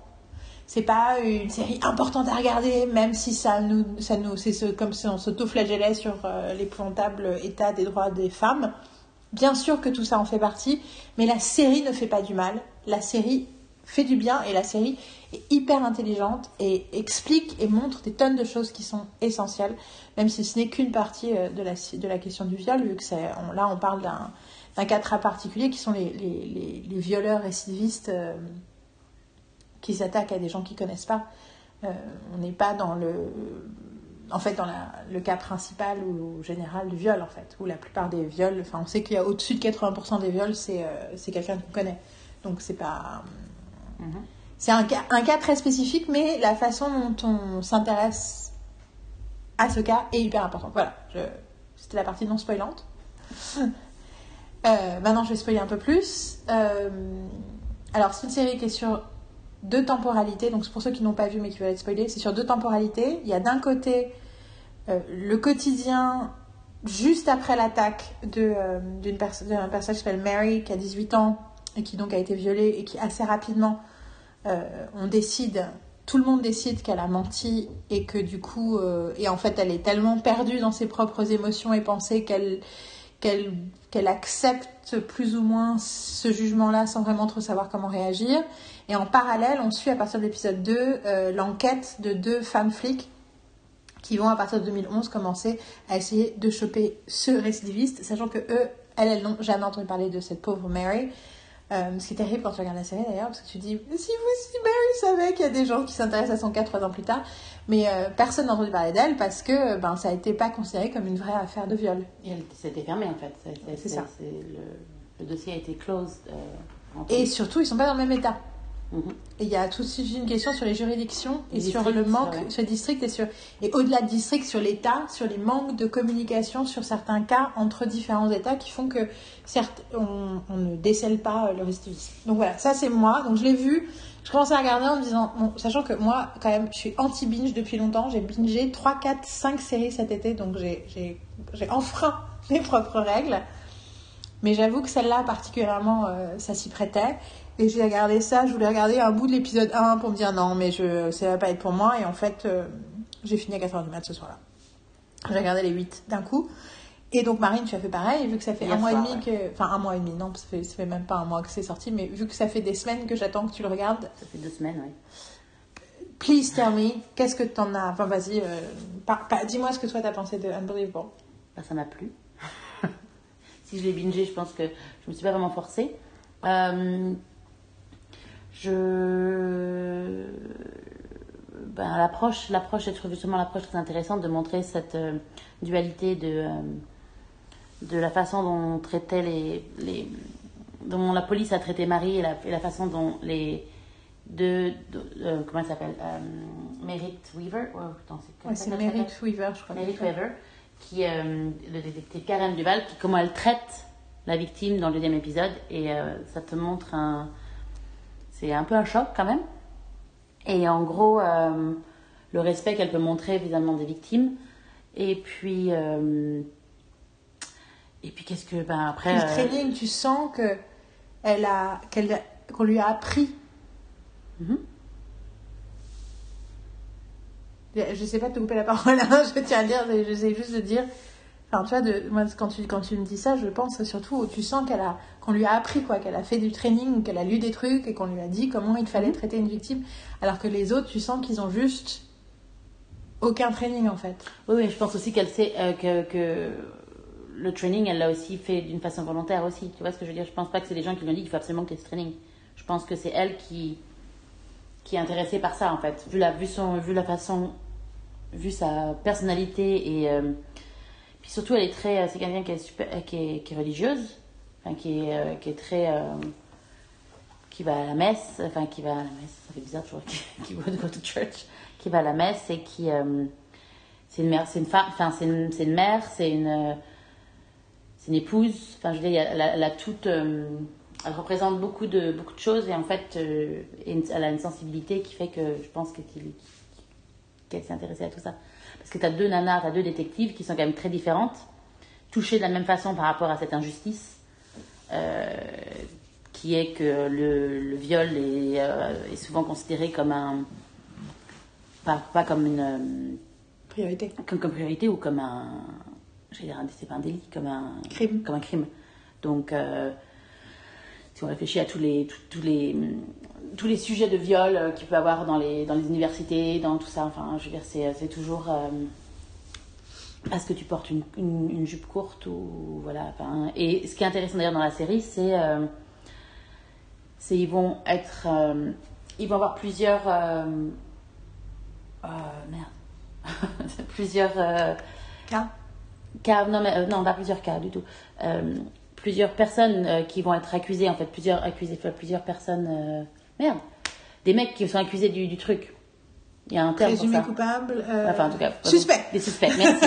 C'est pas une série importante à regarder, même si ça nous, ça nous, c'est ce, comme si on s'auto-flagellait sur euh, l'épouvantable état des droits des femmes. Bien sûr que tout ça en fait partie, mais la série ne fait pas du mal. La série fait du bien et la série est hyper intelligente et explique et montre des tonnes de choses qui sont essentielles, même si ce n'est qu'une partie euh, de la, question du viol, vu que là on parle d'un, cas très particulier qui sont les, violeurs récidivistes euh, qui s'attaquent à des gens qu'ils connaissent pas. Euh, on n'est pas dans le, en fait, dans le cas principal ou général du viol, en fait, où la plupart des viols, enfin, on sait qu'il y a au-dessus de 80% des viols, c'est c'est quelqu'un qu'on connaît. Donc c'est pas, Mhm. c'est un cas, très spécifique, mais la façon dont on s'intéresse à ce cas est hyper importante. Voilà, c'était la partie non spoilante. Euh, maintenant, je vais spoiler un peu plus. Euh, alors, c'est une série qui est sur deux temporalités. Donc, pour ceux qui n'ont pas vu mais qui veulent être spoilés. C'est sur deux temporalités. Il y a d'un côté euh, le quotidien juste après l'attaque d'une perso- d'un personnage qui s'appelle Mary, qui a 18 ans et qui donc a été violée et qui assez rapidement, euh, on décide, tout le monde décide qu'elle a menti et que du coup, euh, et en fait, elle est tellement perdue dans ses propres émotions et pensées qu'elle qu'elle qu'elle accepte plus ou moins ce jugement-là sans vraiment trop savoir comment réagir. Et en parallèle, on suit à partir de l'épisode 2 euh, l'enquête de deux femmes flics qui vont à partir de 2011 commencer à essayer de choper ce récidiviste, sachant que eux, elles, elles n'ont jamais entendu parler de cette pauvre Mary. Euh, ce qui est terrible quand tu regardes la série d'ailleurs, parce que tu dis, si vous, si Mary savait qu'il y a des gens qui s'intéressent à son cas trois ans plus tard, mais euh, personne n'a entendu parler d'elle parce que ben, ça a été pas considéré comme une vraie affaire de viol. Et elle s'était fermée en fait. C'est, ça. le, le dossier a été closed. euh, Et surtout, ils sont pas dans le même état. Et il y a tout de suite une question sur les juridictions et Les sur districts, le manque, ouais. sur les districts et sur et au-delà de districts, sur l'État, sur les manques de communication sur certains cas entre différents États qui font que certes on, on ne décèle pas le récidivisme. Donc voilà, ça c'est moi. Donc je l'ai vu. Je commençais à regarder en me disant, bon, sachant que moi quand même je suis anti-binge depuis longtemps, j'ai bingé 3, 4, 5 séries cet été, donc j'ai enfreint mes propres règles. Mais j'avoue que celle-là particulièrement, euh, ça s'y prêtait. Et j'ai regardé ça, je voulais regarder un bout de l'épisode 1 pour me dire non, mais je, ça va pas être pour moi. Et en fait, euh, j'ai fini à 4h du mat ce soir-là. J'ai regardé les 8 d'un coup. Et donc Marine, tu as fait pareil, vu que ça fait Hier un mois soir, et demi que... Enfin, un mois et demi, non, ça fait, ça fait même pas un mois que c'est sorti, mais vu que ça fait des semaines que j'attends que tu le regardes, Ça fait deux semaines, oui. please tell me, qu'est-ce que t'en as... Enfin, vas-y, euh, par- dis-moi ce que toi t'as pensé de Unbelievable. Bah, ça m'a plu. si je l'ai bingé, je pense que je me suis pas vraiment forcée. Euh, je. Ben, l'approche, l'approche, j'ai trouvé justement l'approche très intéressante de montrer cette euh, dualité de, euh, de la façon dont on traitait les, les. dont la police a traité Marie et la, et la façon dont les deux. euh, comment elle s'appelle Merritt Weaver Oh, c'est- Ouais, c'est s'appelle? Merritt Weaver, je crois. Mary Weaver, qui le détective Karen Duval, qui comment elle traite la victime dans le deuxième épisode, et ça te montre un, c'est un peu un choc quand même. Et en gros, euh, le respect qu'elle peut montrer vis-à-vis des victimes, et puis, euh, et puis qu'est-ce que, ben après, le euh, training, tu sens que elle a, qu'elle qu'on lui a appris. Mhm. Je sais pas de te couper la parole, hein, je tiens à dire, j'essaie juste de dire, Alors tu vois, de, moi quand tu, quand tu me dis ça, je pense surtout où tu sens qu'elle a, qu'on lui a appris quoi, qu'elle a fait du training, qu'elle a lu des trucs et qu'on lui a dit comment il fallait traiter une victime. Alors que les autres, tu sens qu'ils ont juste aucun training en fait. Oui, oui, je pense aussi qu'elle sait euh, que, que le training, elle l'a aussi fait d'une façon volontaire aussi. Tu vois ce que je veux dire? Je pense pas que c'est les gens qui lui ont dit qu'il faut absolument que tu aies ce training. Je pense que c'est elle qui, qui est intéressée par ça en fait. Vu la, vu son, vu la façon, vu sa personnalité et. euh, puis surtout, elle est très. euh, C'est quelqu'un qui est, super, euh, qui, est, qui est religieuse, enfin, qui, est, euh, qui est très. euh, qui va à la messe, enfin, qui va à la messe, ça fait bizarre toujours, qui, qui va go to church, qui va à la messe et qui. euh, c'est une mère, c'est une femme, enfin, c'est une, c'est une mère, c'est une. euh, c'est une épouse, enfin, je veux dire, elle a, elle a toute. elle représente beaucoup de, beaucoup de choses et en fait, elle a une sensibilité qui fait que je pense que- qu'il- qu'elle s'est intéressée à tout ça. Parce que tu as deux nanas, tu as deux détectives qui sont quand même très différentes, touchées de la même façon par rapport à cette injustice, euh, qui est que le, le viol est, euh, est souvent considéré comme un. Pas, pas comme une. euh, Priorité. comme, comme priorité ou comme un. J'allais dire, un- c'est pas un délit, comme un. Crime. Comme un crime. Donc, euh, si on réfléchit à tous les, tous, tous les, tous les sujets de viol euh, qu'il peut y avoir dans les, dans les universités, dans tout ça, enfin, je veux dire, c'est, c'est toujours. euh, est-ce que tu portes une, une, une jupe courte ou. Voilà. Enfin, et ce qui est intéressant d'ailleurs dans la série, c'est. euh, c'est ils vont être. euh, ils vont avoir plusieurs. euh, euh, merde. plusieurs. euh, Là. cas, non, mais, euh, non, pas plusieurs cas du tout. Plusieurs personnes euh, qui vont être accusées, en fait, plusieurs accusés, plusieurs personnes. euh, merde. Des mecs qui sont accusés du, du truc. Il y a un terme pour Présumé ça. coupable. euh, Enfin, en tout cas. Suspect. Des suspects, merci.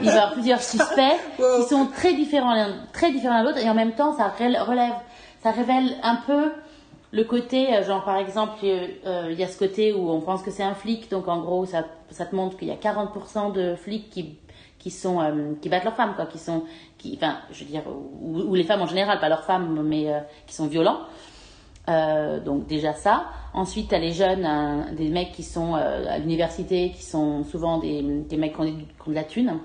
Il va y avoir plusieurs suspects Wow. qui sont très différents l'un très différents l'un de l'autre et en même temps, ça rel- relève, ça révèle un peu le côté, euh, genre par exemple, euh, euh, il y a ce côté où on pense que c'est un flic, donc en gros, ça, ça te montre qu'il y a 40% de flics qui qui sont euh, qui battent leurs femmes quoi qui sont qui enfin je veux dire ou, les femmes en général pas leurs femmes mais euh, qui sont violents euh, donc déjà ça. Ensuite, tu as les jeunes, hein, des mecs qui sont à l'université, qui sont souvent des, des mecs qui ont, ont de la thune,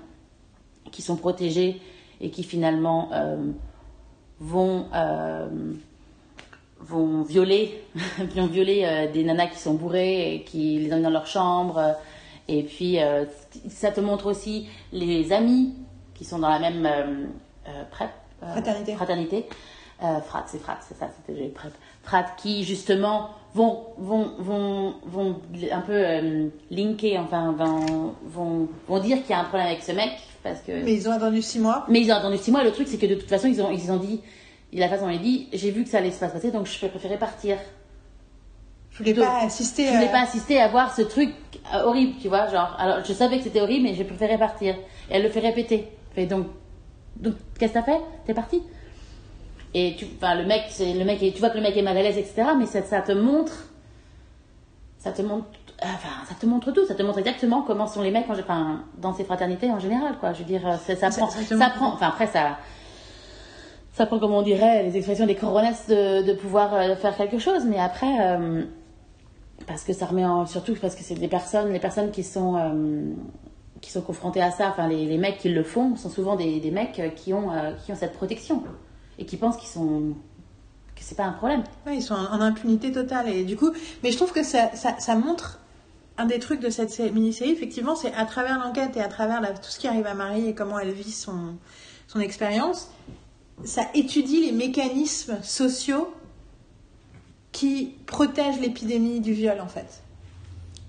qui sont protégés et qui finalement vont, vont violer, vont violer des nanas qui sont bourrées et qui les emmènent dans leur chambre. Et puis, euh, ça te montre aussi les amis qui sont dans la même euh, euh, prep, Fraternité. fraternité. Frat, c'est frat, c'est ça, c'était prep. Frat qui justement vont, vont, vont, vont un peu linker, enfin vont, vont, vont dire qu'il y a un problème avec ce mec parce que. Mais ils ont attendu six mois. Mais ils ont attendu six mois. Et le truc, c'est que de toute façon, ils ont, ils ont dit, la façon dont ils ont dit, j'ai vu que ça allait se passer, donc je préférais partir. Je voulais Donc, pas assister. Je voulais à- pas assister à voir ce truc euh, horrible, tu vois, genre. Alors, je savais que c'était horrible, mais j'ai préféré partir. Et elle le fait répéter. Fait donc, donc, qu'est-ce que t'as fait? T'es parti? Et tu, enfin, le mec, c'est le mec, tu vois que le mec est mal à l'aise, etc. Mais ça, ça te montre, ça te montre, enfin, ça te montre tout. Ça te montre exactement comment sont les mecs, en- enfin, dans ces fraternités en général, quoi. Je veux dire, ça, ça prend, ça prend. Enfin, après, ça. Ça prend, comme on dirait, les expressions des coronesses de, de pouvoir euh, faire quelque chose, mais après, euh, parce que ça remet en surtout parce que c'est des personnes les personnes qui sont euh, qui sont confrontées à ça enfin les, les mecs qui le font sont souvent des, des mecs euh, qui ont euh, qui ont cette protection et qui pensent qu'ils sont que c'est pas un problème Ouais, ils sont en, impunité totale. Et du coup, mais je trouve que ça, ça, montre un des trucs de cette sé- mini-série, effectivement, c'est à travers l'enquête et à travers tout ce qui arrive à Marie et comment elle vit son, son expérience, ça étudie les mécanismes sociaux qui protègent l'épidémie du viol, en fait.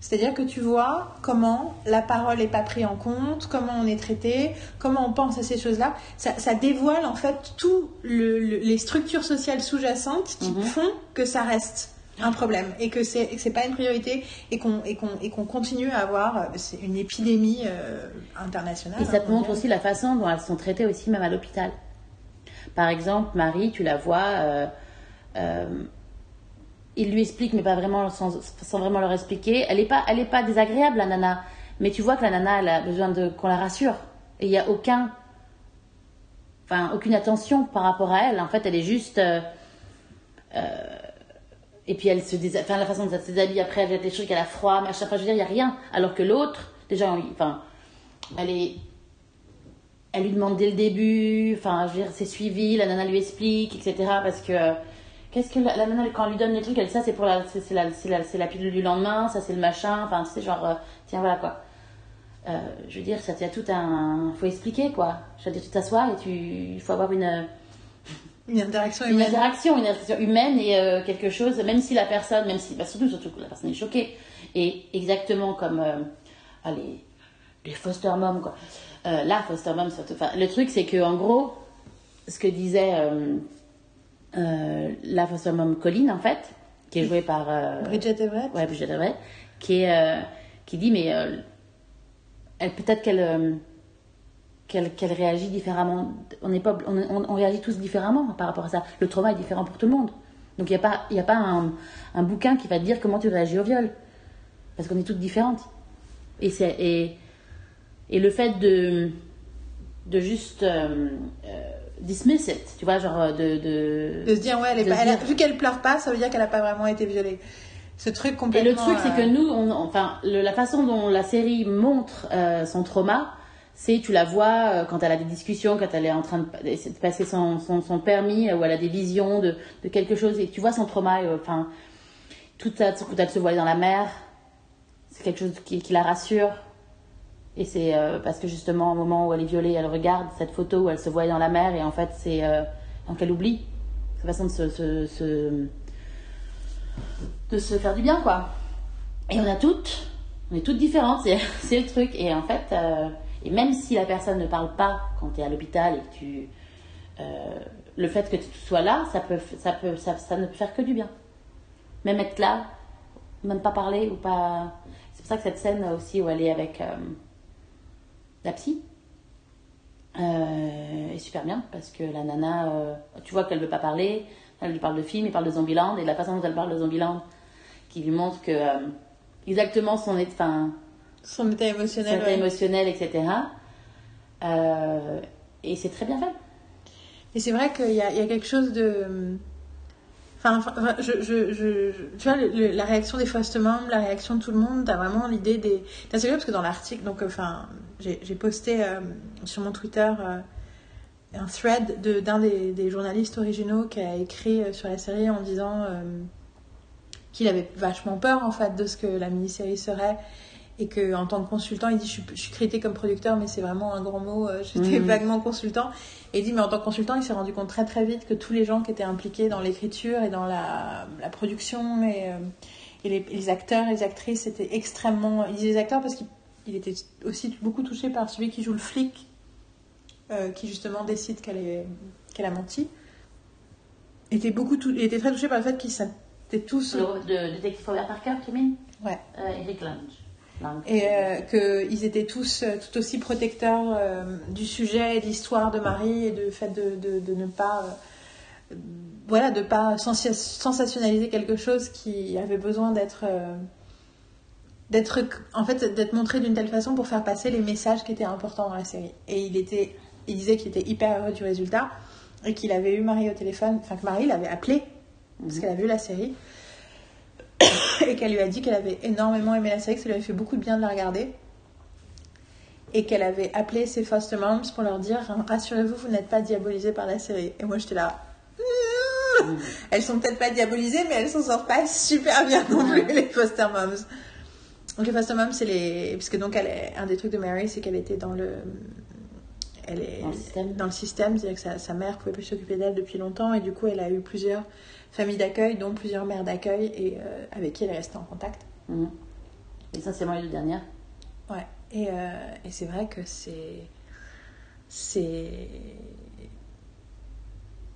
C'est-à-dire que tu vois comment la parole n'est pas prise en compte, comment on est traité, comment on pense à ces choses-là. Ça, ça dévoile en fait tout le- le- les structures sociales sous-jacentes qui Mhm. font que ça reste un problème et que c'est c'est pas une priorité et qu'on et continue à avoir euh, une épidémie euh, internationale. et ça hein, te montre mondiale. aussi la façon dont elles sont traitées aussi même à l'hôpital par exemple Marie tu la vois euh, euh, il lui explique mais pas vraiment sans, vraiment leur expliquer. Elle est pas pas désagréable la nana. Mais tu vois que la nana elle a besoin de qu'on la rassure. Et il y a aucun enfin aucune attention par rapport à elle. En fait elle est juste euh, euh, et puis elle se dés... enfin la façon dont elle se déshabille après elle jette des trucs elle a froid machin enfin je veux dire il y a rien. Alors que l'autre déjà enfin elle est elle lui demande dès le début, enfin, je veux dire, c'est suivi, la nana lui explique, etc. Parce que, qu'est-ce que la, la nana, quand elle lui donne les trucs, elle ça c'est pour la, c'est la, la, la pilule du lendemain, ça c'est le machin, enfin, tu sais, genre, euh, tiens, voilà quoi. Euh, je veux dire, ça tient tout un. faut expliquer quoi. Je veux dire, tu t'assois et tu. Il faut avoir une, Une interaction une humaine. interaction, une interaction humaine et euh, quelque chose, même si la personne, même si. Bah, surtout, surtout que la personne est choquée. Et exactement comme. euh, ah, les, foster moms quoi. Euh, la foster mom surtout. Le truc, c'est que en gros, ce que disait euh, euh, la foster mom Colline en fait, qui est jouée par. euh, Bridget Everett. Ouais, Brigitte Devray, qui est euh, qui dit mais euh, elle peut-être qu'elle euh, qu'elle réagit différemment. On pas on, réagit tous différemment par rapport à ça. Le trauma est différent pour tout le monde. Donc il n'y a pas y a pas un, un bouquin qui va te dire comment tu réagis au viol parce qu'on est toutes différentes. Et et et le fait de de juste euh, euh, dismiss it, tu vois, genre euh, de de, De se dire, ouais, elle est de pas- se elle a- dire- vu qu'elle pleure pas, ça veut dire qu'elle a pas vraiment été violée. Ce truc Et complètement. le truc, c'est que euh, nous, on, enfin, le- la façon dont la série montre euh, son trauma, c'est tu la vois euh, quand elle a des discussions, quand elle est en train de, de passer son, son, son permis, ou elle a des visions de, de quelque chose, et tu vois son trauma, enfin, tout ça, quand elle se voit dans la mer, c'est quelque chose qui, qui la rassure. Et c'est euh, parce que justement, au moment où elle est violée, elle regarde cette photo où elle se voit dans la mer, et en fait, c'est. Euh, donc elle oublie. Une façon de se- de se faire du bien, quoi. Et on a toutes, on est toutes différentes, c'est, le truc. Et en fait, euh, et même si la personne ne parle pas quand tu es à l'hôpital et que tu. le fait que tu sois là, ça, peut, ça, peut, ça, ça ne peut faire que du bien. Même être là, même pas parler ou pas. C'est pour ça que cette scène aussi où elle est avec la psy euh, est super bien parce que la nana, euh, tu vois qu'elle veut pas parler, elle lui parle de film, il parle de Zombieland et la façon dont elle parle de Zombieland qui lui montre que euh, exactement son état, enfin, Son état son émotionnel. état ouais. émotionnel, etc. Euh, et c'est très bien fait. Et c'est vrai qu'il y a quelque chose de. Enfin, je, je, je, tu vois, le- le- la réaction des foster moms, la réaction de tout le monde, t'as vraiment l'idée des. C'est assez parce que dans l'article, donc, enfin, j'ai posté euh, sur mon Twitter euh, un thread de- d'un des, des journalistes originaux qui a écrit euh, sur la série en disant euh, qu'il avait vachement peur en fait de ce que la mini-série serait et que en tant que consultant, il dit je suis, je suis crédité comme producteur, mais c'est vraiment un grand mot. euh, J'étais vaguement consultant. Et il dit mais en tant que consultant, il s'est rendu compte très très vite que tous les gens qui étaient impliqués dans l'écriture et dans la, la production et, euh, et les, les acteurs et les actrices étaient extrêmement. Il disait les acteurs parce qu'il il était aussi beaucoup touché par celui qui joue le flic, euh, qui justement décide qu'elle qu'elle a menti. Il était beaucoup tou- il était très touché par le fait qu'ils étaient tous Le de détective Robert Parker, tu mets ouais euh, Eric Lange. Et euh, qu'ils étaient tous euh, tout aussi protecteurs euh, du sujet et de l'histoire de Marie et du fait de, de, de ne pas euh, voilà de pas sensa- sensationnaliser quelque chose qui avait besoin d'être d'être en fait d'être montré d'une telle façon pour faire passer les messages qui étaient importants dans la série. Et il était il disait qu'il était hyper heureux du résultat et qu'il avait eu Marie au téléphone enfin que Marie l'avait appelé parce qu'elle a vu la série et qu'elle lui a dit qu'elle avait énormément aimé la série, que ça lui avait fait beaucoup de bien de la regarder. Et qu'elle avait appelé ses foster moms pour leur dire Rassurez-vous, vous n'êtes pas diabolisés par la série. Et moi j'étais là. Hmm. Elles sont peut-être pas diabolisées, mais elles s'en sortent pas super bien non plus, les foster moms. Donc les foster moms, c'est les. Parce que donc, elle est... un des trucs de Mary, c'est qu'elle était dans le. Elle est Dans le système. dans le système, c'est-à-dire que sa, sa mère pouvait plus s'occuper d'elle depuis longtemps, et du coup, elle a eu plusieurs familles d'accueil, dont plusieurs mères d'accueil, et euh, avec qui elle est restée en contact. Mhm. Essentiellement les deux dernières. Ouais. Et, euh, et c'est vrai que c'est. C'est.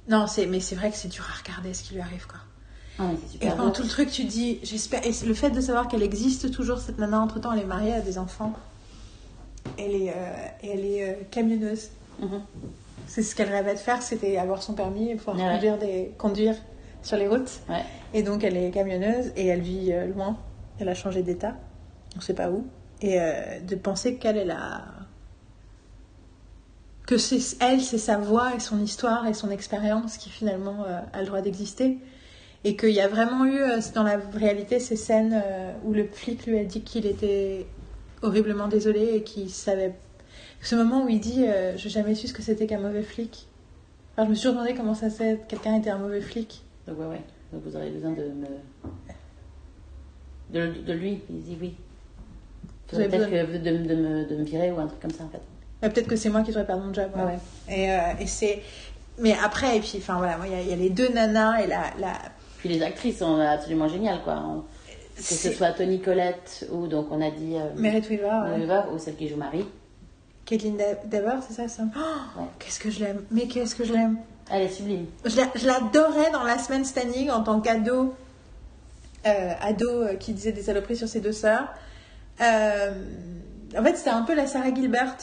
Non, c'est, mais c'est vrai que c'est dur à regarder ce qui lui arrive, quoi. Ah, c'est Et super pendant tout le truc, tu dis, j'espère. Et le fait de savoir qu'elle existe toujours, cette nana, entre temps, elle est mariée à des enfants. Elle est, euh, et elle est camionneuse. Mhm. C'est ce qu'elle rêvait de faire, c'était avoir son permis et pouvoir Ouais. conduire, des, conduire sur les routes. Ouais. Et donc elle est camionneuse et elle vit euh, loin. Elle a changé d'état, on sait pas où. Et euh, de penser qu'elle est la. que c'est elle, c'est sa voix et son histoire et son expérience qui finalement euh, a le droit d'exister. Et qu'il y a vraiment eu dans la réalité ces scènes où le flic lui a dit qu'il était horriblement désolé et qu'il savait. Ce moment où il dit Je n'ai jamais su ce que c'était qu'un mauvais flic. Enfin, je me suis demandé comment ça se fait que quelqu'un était un mauvais flic. Donc, ouais, ouais. Donc, vous aurez besoin de me. De, de lui. Il dit oui. Peut-être que de, de me, de me virer ou un truc comme ça, en fait. Mais Peut-être que c'est moi qui devrais perdre mon job. ouais. Ouais, ouais. Et, euh, et c'est. Mais après, et puis, enfin voilà, il y a- il y, a les deux nanas et la. la... Puis les actrices sont absolument géniales, quoi. On- Que ce soit Tony Collette ou donc on a dit. Euh, Merit Weaver, ouais. Weaver, ou celle qui joue Marie. Caitlin Dever, c'est ça, ça? Oh, Ouais. Qu'est-ce que je l'aime Mais qu'est-ce que je l'aime Elle est sublime. Je la- l'adorais dans Last Man Standing en tant qu'ado, euh, ado euh, qui disait des saloperies sur ses deux sœurs. Euh, en fait, c'était un peu la Sarah Gilbert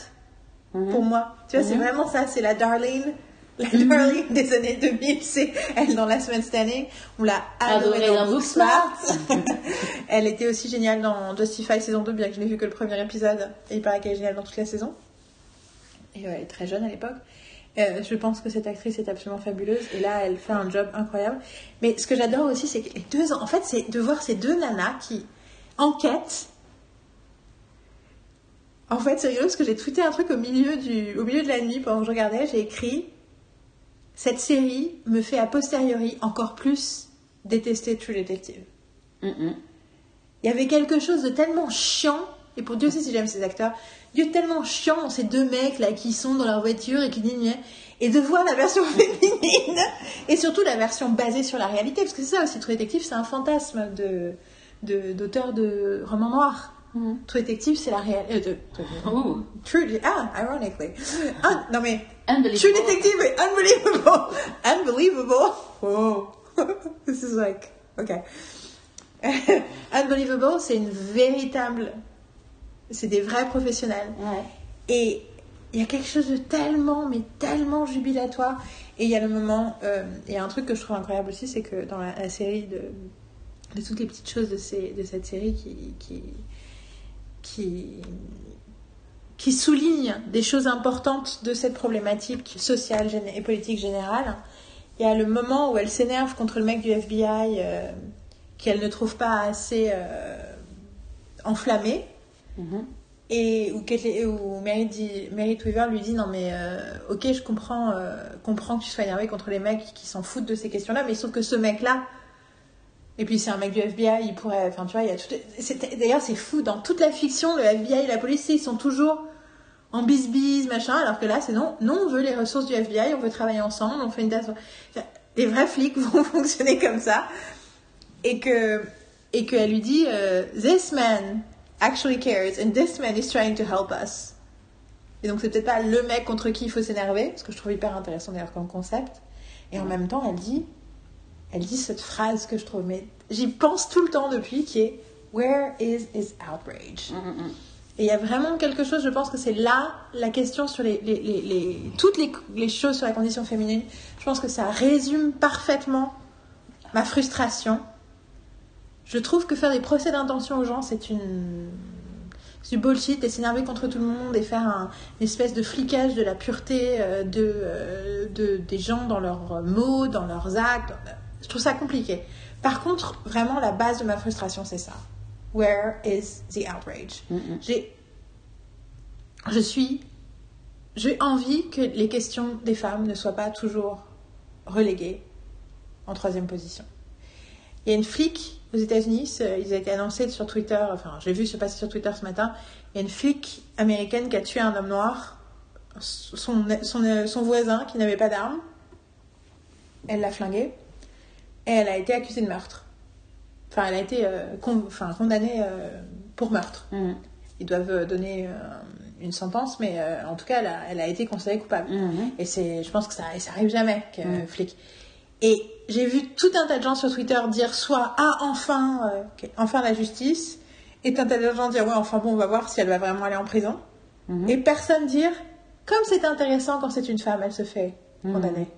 Mhm. pour moi. Tu vois, c'est Mhm. vraiment ça, c'est la Darlene. La Darlene des années 2000, c'est elle dans Last Man Standing. On l'a adorée dans dans Booksmart. Booksmart. elle était aussi géniale dans Justify saison 2, bien que je n'ai vu que le premier épisode. Et il paraît qu'elle est géniale dans toute la saison. Et ouais, elle est très jeune à l'époque. Euh, je pense que cette actrice est absolument fabuleuse. Et là, elle fait un job incroyable. Mais ce que j'adore aussi, c'est que les deux... En fait, c'est de voir ces deux nanas qui enquêtent. En fait, c'est rigolo parce que j'ai tweeté un truc au milieu, du... au milieu de la nuit pendant que je regardais. J'ai écrit Cette série me fait a posteriori encore plus détester True Detective. Il y avait quelque chose de tellement chiant, et pour Dieu sait si j'aime ces acteurs, Dieu tellement chiant ces deux mecs là qui sont dans leur voiture et qui disent et de voir la version féminine et surtout la version basée sur la réalité parce que c'est ça aussi True Detective c'est un fantasme de d'auteur de, romans noirs. Mhm. True Detective c'est la réalité. Ouh. True ah ironically ah non mais Unbelievable. True Detective est unbelievable unbelievable oh this is like okay Unbelievable, c'est une véritable. C'est des vrais professionnels. Ouais. Et il y a quelque chose de tellement, mais tellement jubilatoire. Et il y a le moment. euh, a un truc que je trouve incroyable aussi, c'est que dans la, la série de, de toutes les petites choses de, ces, de cette série qui. qui qui qui souligne des choses importantes de cette problématique sociale et politique générale. Il y a le moment où elle s'énerve contre le mec du FBI euh, qu'elle ne trouve pas assez euh, enflammé Mhm. et où, Merit, dit- Merit Weaver lui dit non mais euh, ok je comprends, euh, comprends que tu sois énervé contre les mecs qui s'en foutent de ces questions-là mais sauf que ce mec-là et puis c'est un mec du FBI il pourrait enfin tu vois il y a tout d'ailleurs c'est fou dans toute la fiction le FBI et la police ils sont toujours en bis-bis machin alors que là c'est non non on veut les ressources du FBI on veut travailler ensemble on fait une tasse les vrais flics vont fonctionner comme ça et que et qu'elle lui dit euh, this man actually cares and this man is trying to help us et donc c'est peut-être pas le mec contre qui il faut s'énerver ce que je trouve hyper intéressant d'ailleurs comme concept et en même temps elle dit elle dit cette phrase que je trouve mais j'y pense tout le temps depuis qui est where is his outrage? Mhm, mhm. et il y a vraiment quelque chose, je pense que c'est là la question sur les, les- les- les- toutes les choses sur la condition féminine. Je pense que ça résume parfaitement ma frustration. Je trouve que faire des procès d'intention aux gens, c'est une. C'est du bullshit et s'énerver contre tout le monde et faire un- une espèce de flicage de la pureté euh, de, euh, de- des gens dans leurs mots, dans leurs actes. Je trouve ça compliqué. Par contre, vraiment, la base de ma frustration, c'est ça. Where is the outrage? Mhm. J'ai, je suis, j'ai envie que les questions des femmes ne soient pas toujours reléguées en troisième position. Il y a une flic aux États-Unis, ils ont été annoncés sur Twitter, enfin, j'ai vu se passer sur Twitter ce matin. Il y a une flic américaine qui a tué un homme noir, son, son, son voisin qui n'avait pas d'arme. Elle l'a flingué et elle a été accusée de meurtre. Enfin, elle a été euh, con- enfin, condamnée euh, pour meurtre Mhm. ils doivent euh, donner euh, une sentence, mais en tout cas, elle a, elle a été considérée coupable. Mhm. Et c'est, je pense que ça, ça arrive jamais qu'un Mm. flic. Et j'ai vu tout un tas de gens sur Twitter dire soit ah enfin, euh, enfin la justice, et un tas de gens dire ouais enfin bon on va voir si elle va vraiment aller en prison. Mhm. Et personne dire comme c'est intéressant quand c'est une femme, elle se fait Mhm. condamner.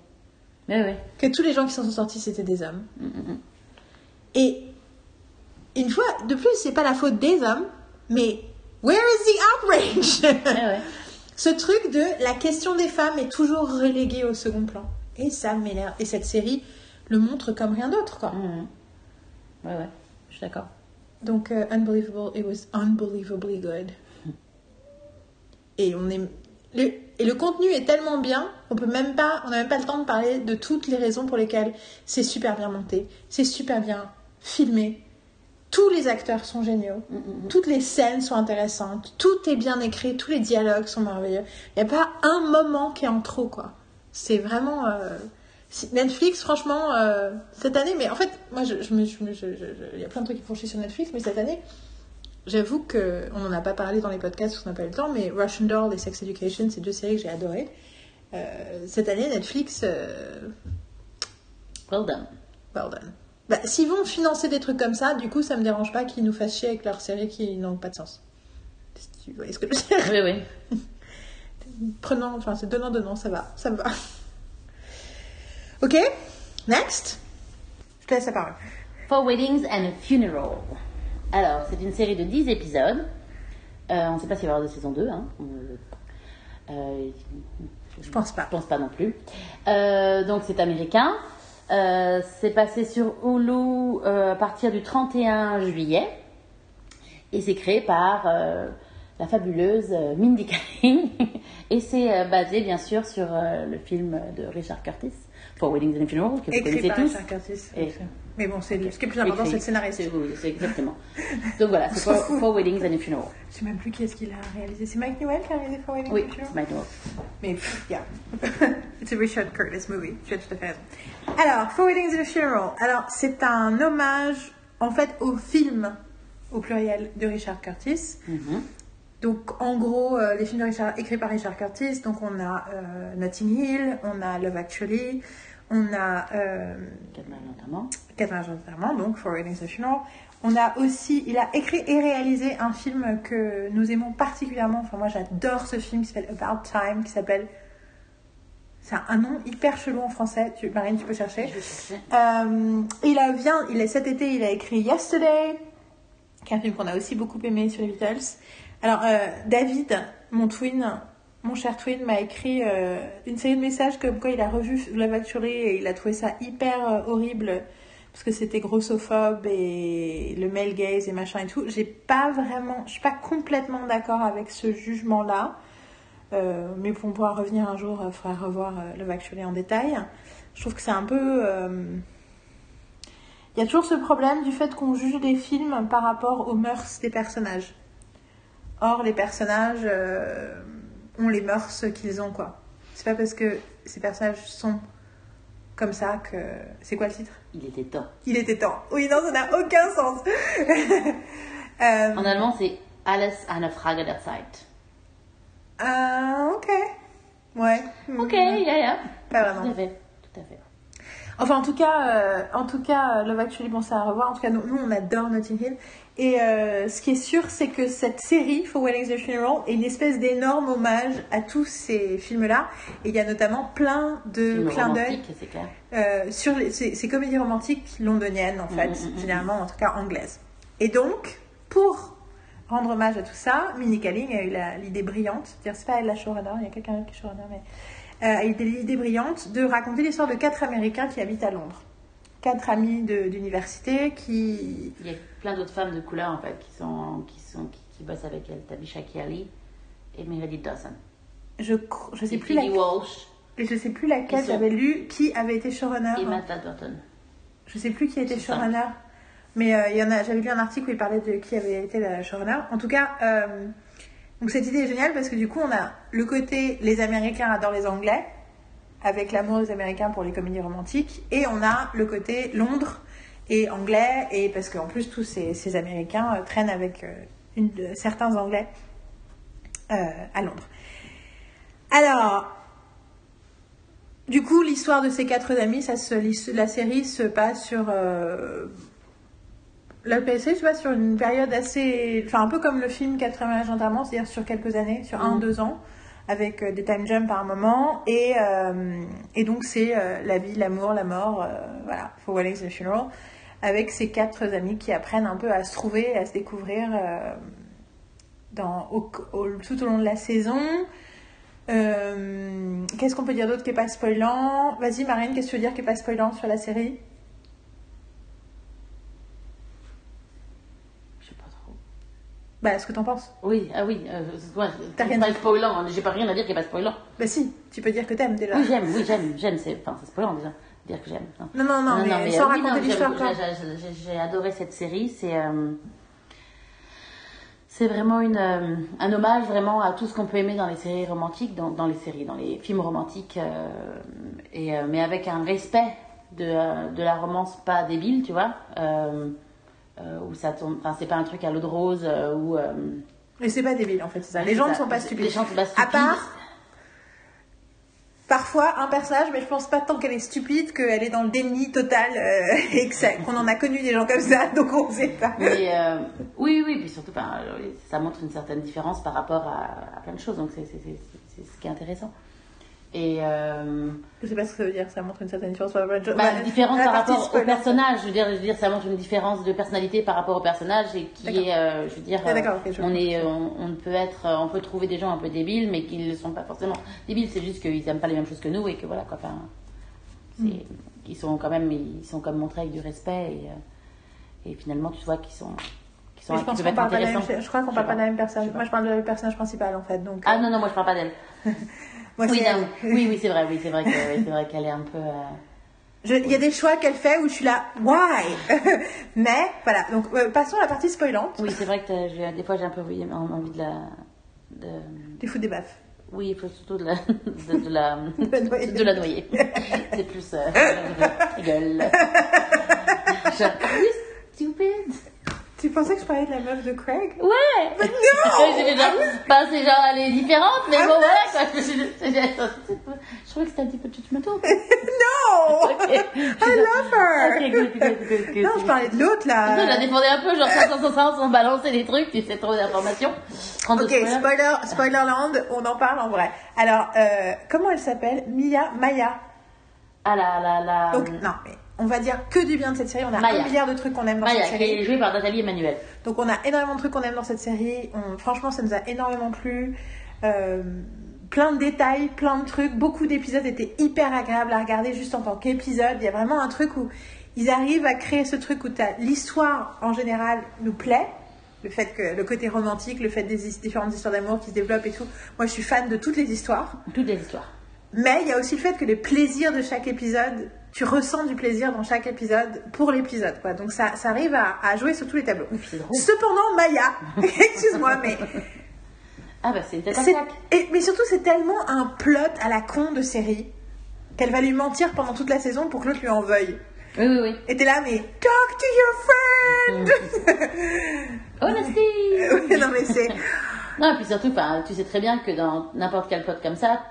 Oui. Que tous les gens qui s'en sont sortis c'était des hommes. Mhm. Et une fois de plus, c'est pas la faute des hommes, mais where is the outrage? Ouais. Ce truc de la question des femmes est toujours reléguée au second plan. Et ça m'énerve. Et cette série le montre comme rien d'autre, quoi. Mhm. Ouais, ouais. Je suis d'accord. Donc, euh, Unbelievable, it was unbelievably good. Et on est. le- et le contenu est tellement bien, on peut même pas, on n'a même pas le temps de parler de toutes les raisons pour lesquelles c'est super bien monté, c'est super bien filmé. Tous les acteurs sont géniaux, toutes les scènes sont intéressantes, tout est bien écrit, tous les dialogues sont merveilleux. Il n'y a pas un moment qui est en trop, quoi. C'est vraiment. euh, Netflix, franchement, euh, cette année, mais en fait, moi, je, je je il y a plein de trucs qui font chier sur Netflix, mais cette année, j'avoue que on n'en a pas parlé dans les podcasts parce qu'on n'a pas eu le temps, mais Russian Doll et Sex Education, c'est deux séries que j'ai adorées. Euh, cette année, Netflix, euh, Well done. well done. Bah, S'ils vont financer des trucs comme ça, du coup, ça me dérange pas qu'ils nous fassent chier avec leurs séries qui n'ont pas de sens. Tu vois ce que je veux dire? Oui, oui. Prenant, enfin, c'est donnant, donnant, ça va, ça me va. Ok, next? Je te laisse la parole. Four Weddings and a Funeral. Alors, c'est une série de 10 épisodes. Euh, on ne sait pas s'il va y avoir de saison 2. Hein. Euh, Je pense pas. je pense pas non plus. Euh, donc, c'est américain. Euh, c'est passé sur Hulu à partir du 31 juillet. Et c'est créé par la fabuleuse Mindy Kaling. Et c'est basé, bien sûr, sur le film de Richard Curtis, Four Weddings and a Funeral, que vous Écrit connaissez par tous. Richard Curtis. Et- Mais bon, c'est ce qui est plus important, c'est le scénariste. Oui, c'est exactement. Donc voilà, c'est s'en Four. Four Weddings and a Funeral. Je sais même plus qui est-ce qu'il a réalisé. C'est Mike Newell qui a réalisé For Wedding Oui, Funeral c'est Mike Newell. Mais yeah. It's a Richard Curtis movie. Tu as tout à fait raison. Alors, Four Weddings and a Funeral. Alors, c'est un hommage, en fait, au film, au pluriel, de Richard Curtis. Mhm. Donc, en gros, euh, les films de Richard, écrits par Richard Curtis. Donc, on a euh, Notting Hill, on a Love Actually, on a euh, Quatre notamment. Catherine Argent donc For Weddings and a Funeral. On a aussi, il a écrit et réalisé un film que nous aimons particulièrement. Enfin, moi, j'adore ce film qui s'appelle About Time, qui s'appelle. C'est un nom hyper chelou en français. Tu, Marine, tu peux chercher. Je vais chercher. Euh, il a vient, il est cet été, il a écrit Yesterday, qui est un film qu'on a aussi beaucoup aimé sur les Beatles. Alors euh, David, mon twin, mon cher twin, m'a écrit euh, une série de messages comme quoi il a revu Love Actually et il a trouvé ça hyper euh, horrible parce que c'était grossophobe et le male gaze et machin et tout. J'ai pas vraiment, je suis pas complètement d'accord avec ce jugement-là. Euh, mais pour pouvoir revenir un jour, il faudra revoir Actually en détail. Je trouve que c'est un peu. Il y a toujours ce problème du fait qu'on juge des films par rapport aux mœurs des personnages. Or, les personnages ont les mœurs qu'ils ont, quoi. C'est pas parce que ces personnages sont comme ça que. C'est quoi le titre? Il était temps. Il était temps. Oui, non, ça n'a aucun sens. Euh, En allemand, c'est Alles eine Frage der Zeit. ah, ok. Ouais. Ok, yeah, yeah. Pas Tout vraiment. à fait. Tout à fait. Enfin, en tout cas, euh, en tout cas, euh, Love Actually, bon, c'est à revoir. En tout cas, nous, nous, on adore Notting Hill. Et euh, ce qui est sûr, c'est que cette série, For Weddings and Funeral, est une espèce d'énorme hommage à tous ces films-là. Et il y a notamment plein de clins d'œil euh, sur les- ces, ces comédies romantiques londoniennes, en fait, Mm, mm, mm, généralement, en tout cas, anglaises. Et donc, pour rendre hommage à tout ça, Minnie Kaling a eu l'idée brillante, c'est pas elle la showrunner, il y a quelqu'un d'autre qui est showrunner, mais a eu l'idée brillante de raconter l'histoire de quatre Américains qui habitent à Londres. Quatre amis d'université qui... Il y a plein d'autres femmes de couleur, en fait, qui, sont, qui, sont, qui, qui bossent avec elle. Tabisha Kiali et Meredith Dawson. Je, je sais Et plus laquelle, Walsh je sais plus laquelle j'avais lu qui avait été showrunner. et Matt Burton. Je sais plus qui C'est ça. showrunner, mais euh, il y en a. J'avais lu un article où il parlait de qui avait été la showrunner. En tout cas, euh, donc cette idée est géniale parce que du coup, on a le côté les Américains adorent les Anglais, avec l'amour des Américains pour les comédies romantiques, et on a le côté Londres et anglais, et parce qu'en plus tous ces, Américains euh, traînent avec euh, certains Anglais euh, à Londres. Alors, du coup, l'histoire de ces quatre amis, la série se passe sur la PSC, tu vois, sur une période assez, enfin un peu comme le film 80 gendarmes, c'est-à-dire sur quelques années, sur un Mhm. deux ans, avec euh, des time jumps par moment, et euh, et donc c'est euh, la vie, l'amour, la mort, voilà, For Weddings and Funeral, avec ces quatre amis qui apprennent un peu à se trouver, à se découvrir dans au- au- tout au long de la saison. Qu'est-ce qu'on peut dire d'autre qui est pas spoilant? Vas-y Marine, qu'est-ce que tu veux dire qui est pas spoilant sur la série Je sais pas trop. Bah, ce que t'en penses Oui, ah oui. Euh, ouais, T'as rien pas dit. spoilant. hein, J'ai pas rien à dire qui est pas spoilant. Bah, si, tu peux dire que t'aimes déjà. Oui, j'aime, oui, j'aime, j'aime. C'est, enfin, c'est spoilant déjà. Dire que j'aime. non. Non, non, non, mais, sans euh, oui, raconter non, l'histoire, j'aime- quoi. j'ai- j'ai- J'ai adoré cette série. C'est euh, c'est vraiment une, euh, un hommage vraiment à tout ce qu'on peut aimer dans les séries romantiques, dans, dans les séries, dans les films romantiques, euh, et, euh, mais avec un respect de, euh, de la romance pas débile, tu vois. Euh, où ça tourne, enfin c'est pas un truc à l'eau de rose euh, où euh, Mais c'est pas débile, en fait, c'est ça. Les gens ne sont pas stupides. Les gens sont pas À stupides. part, parfois, un personnage, mais je pense pas tant qu'elle est stupide qu'elle est dans le déni total euh, et que ça- qu'on en a connu des gens comme ça, donc on sait pas. Mais euh, oui, oui, puis surtout, euh, ça montre une certaine différence par rapport à, à plein de choses, donc c'est ce qui est intéressant. Et euh, Je sais pas ce que ça veut dire, ça montre une certaine différence par rapport bah, Bah, différence la par partie rapport au personnage, je veux dire, je veux dire, ça montre une différence de personnalité par rapport au personnage et qui est, euh, je veux dire, Ah, je on est, on, on peut être, on peut trouver des gens un peu débiles, mais qui ne sont pas forcément débiles, c'est juste qu'ils aiment pas les mêmes choses que nous et que voilà quoi. Enfin, Hmm. ils sont quand même, ils sont comme montrés avec du respect et, euh, et finalement tu vois qu'ils sont, sont, je pense être parle pas la même. Je crois qu'on parle pas de la même personne. Moi, je parle de personnage principal, en fait. Donc, Ah euh, non non, moi je parle pas d'elle. moi, Oui, c'est non, oui, oui, c'est vrai, oui, c'est vrai oui, qu'elle est un peu. euh, Il y a des choix qu'elle fait où je suis là, why? Mais voilà, donc euh, passons à la partie spoilante. Oui, c'est vrai que des fois j'ai un peu oui, envie de la. De... Tu fous des baffes. Oui, il faut surtout de la. De, de la... de la noyer. c'est plus. Euh... Gueule. Genre, stupid? Tu pensais que je parlais de la meuf de Craig? Ouais! Mais non J'ai genre, bah, c'est genre, elle est différente, mais bon, voilà, quoi. Je, trouvais que c'était un petit peu judgmental. Non Ok. I love her Ok, good, good, good. Non, je parlais de l'autre Je la là. défendais un peu, genre, ça, ça, sans balancer des trucs, tu sais trop d'informations. Ok, spoiler, Spoilerland, on en parle en vrai. Alors, euh, comment elle s'appelle? Mia Maya. Ah la, la, la. Donc, non, mais on va dire que du bien de cette série. On a Maya. un milliard de trucs qu'on aime dans Maya, cette qui série. est jouée par Nathalie Emmanuel. Donc on a énormément de trucs qu'on aime dans cette série. On- franchement, ça nous a énormément plu. Euh, plein de détails, plein de trucs. Beaucoup d'épisodes étaient hyper agréables à regarder juste en tant qu'épisode. Il y a vraiment un truc où ils arrivent à créer ce truc où l'histoire en général nous plaît. Le fait que le côté romantique, le fait des différentes histoires d'amour qui se développent et tout. Moi, je suis fan de toutes les histoires. Toutes les histoires. Mais il y a aussi le fait que les plaisirs de chaque épisode, tu ressens du plaisir dans chaque épisode pour l'épisode. quoi. Donc ça, ça arrive à, à jouer sur tous les tableaux. Cependant, Maya, excuse-moi, mais Ah bah c'est une mais surtout, c'est tellement un plot à la con de série qu'elle va lui mentir pendant toute la saison pour que l'autre lui en veuille. Oui, oui, oui. Et t'es là, mais talk to your friend Honesty Non, mais c'est. Non, et puis surtout, tu sais très bien que dans n'importe quel plot comme ça,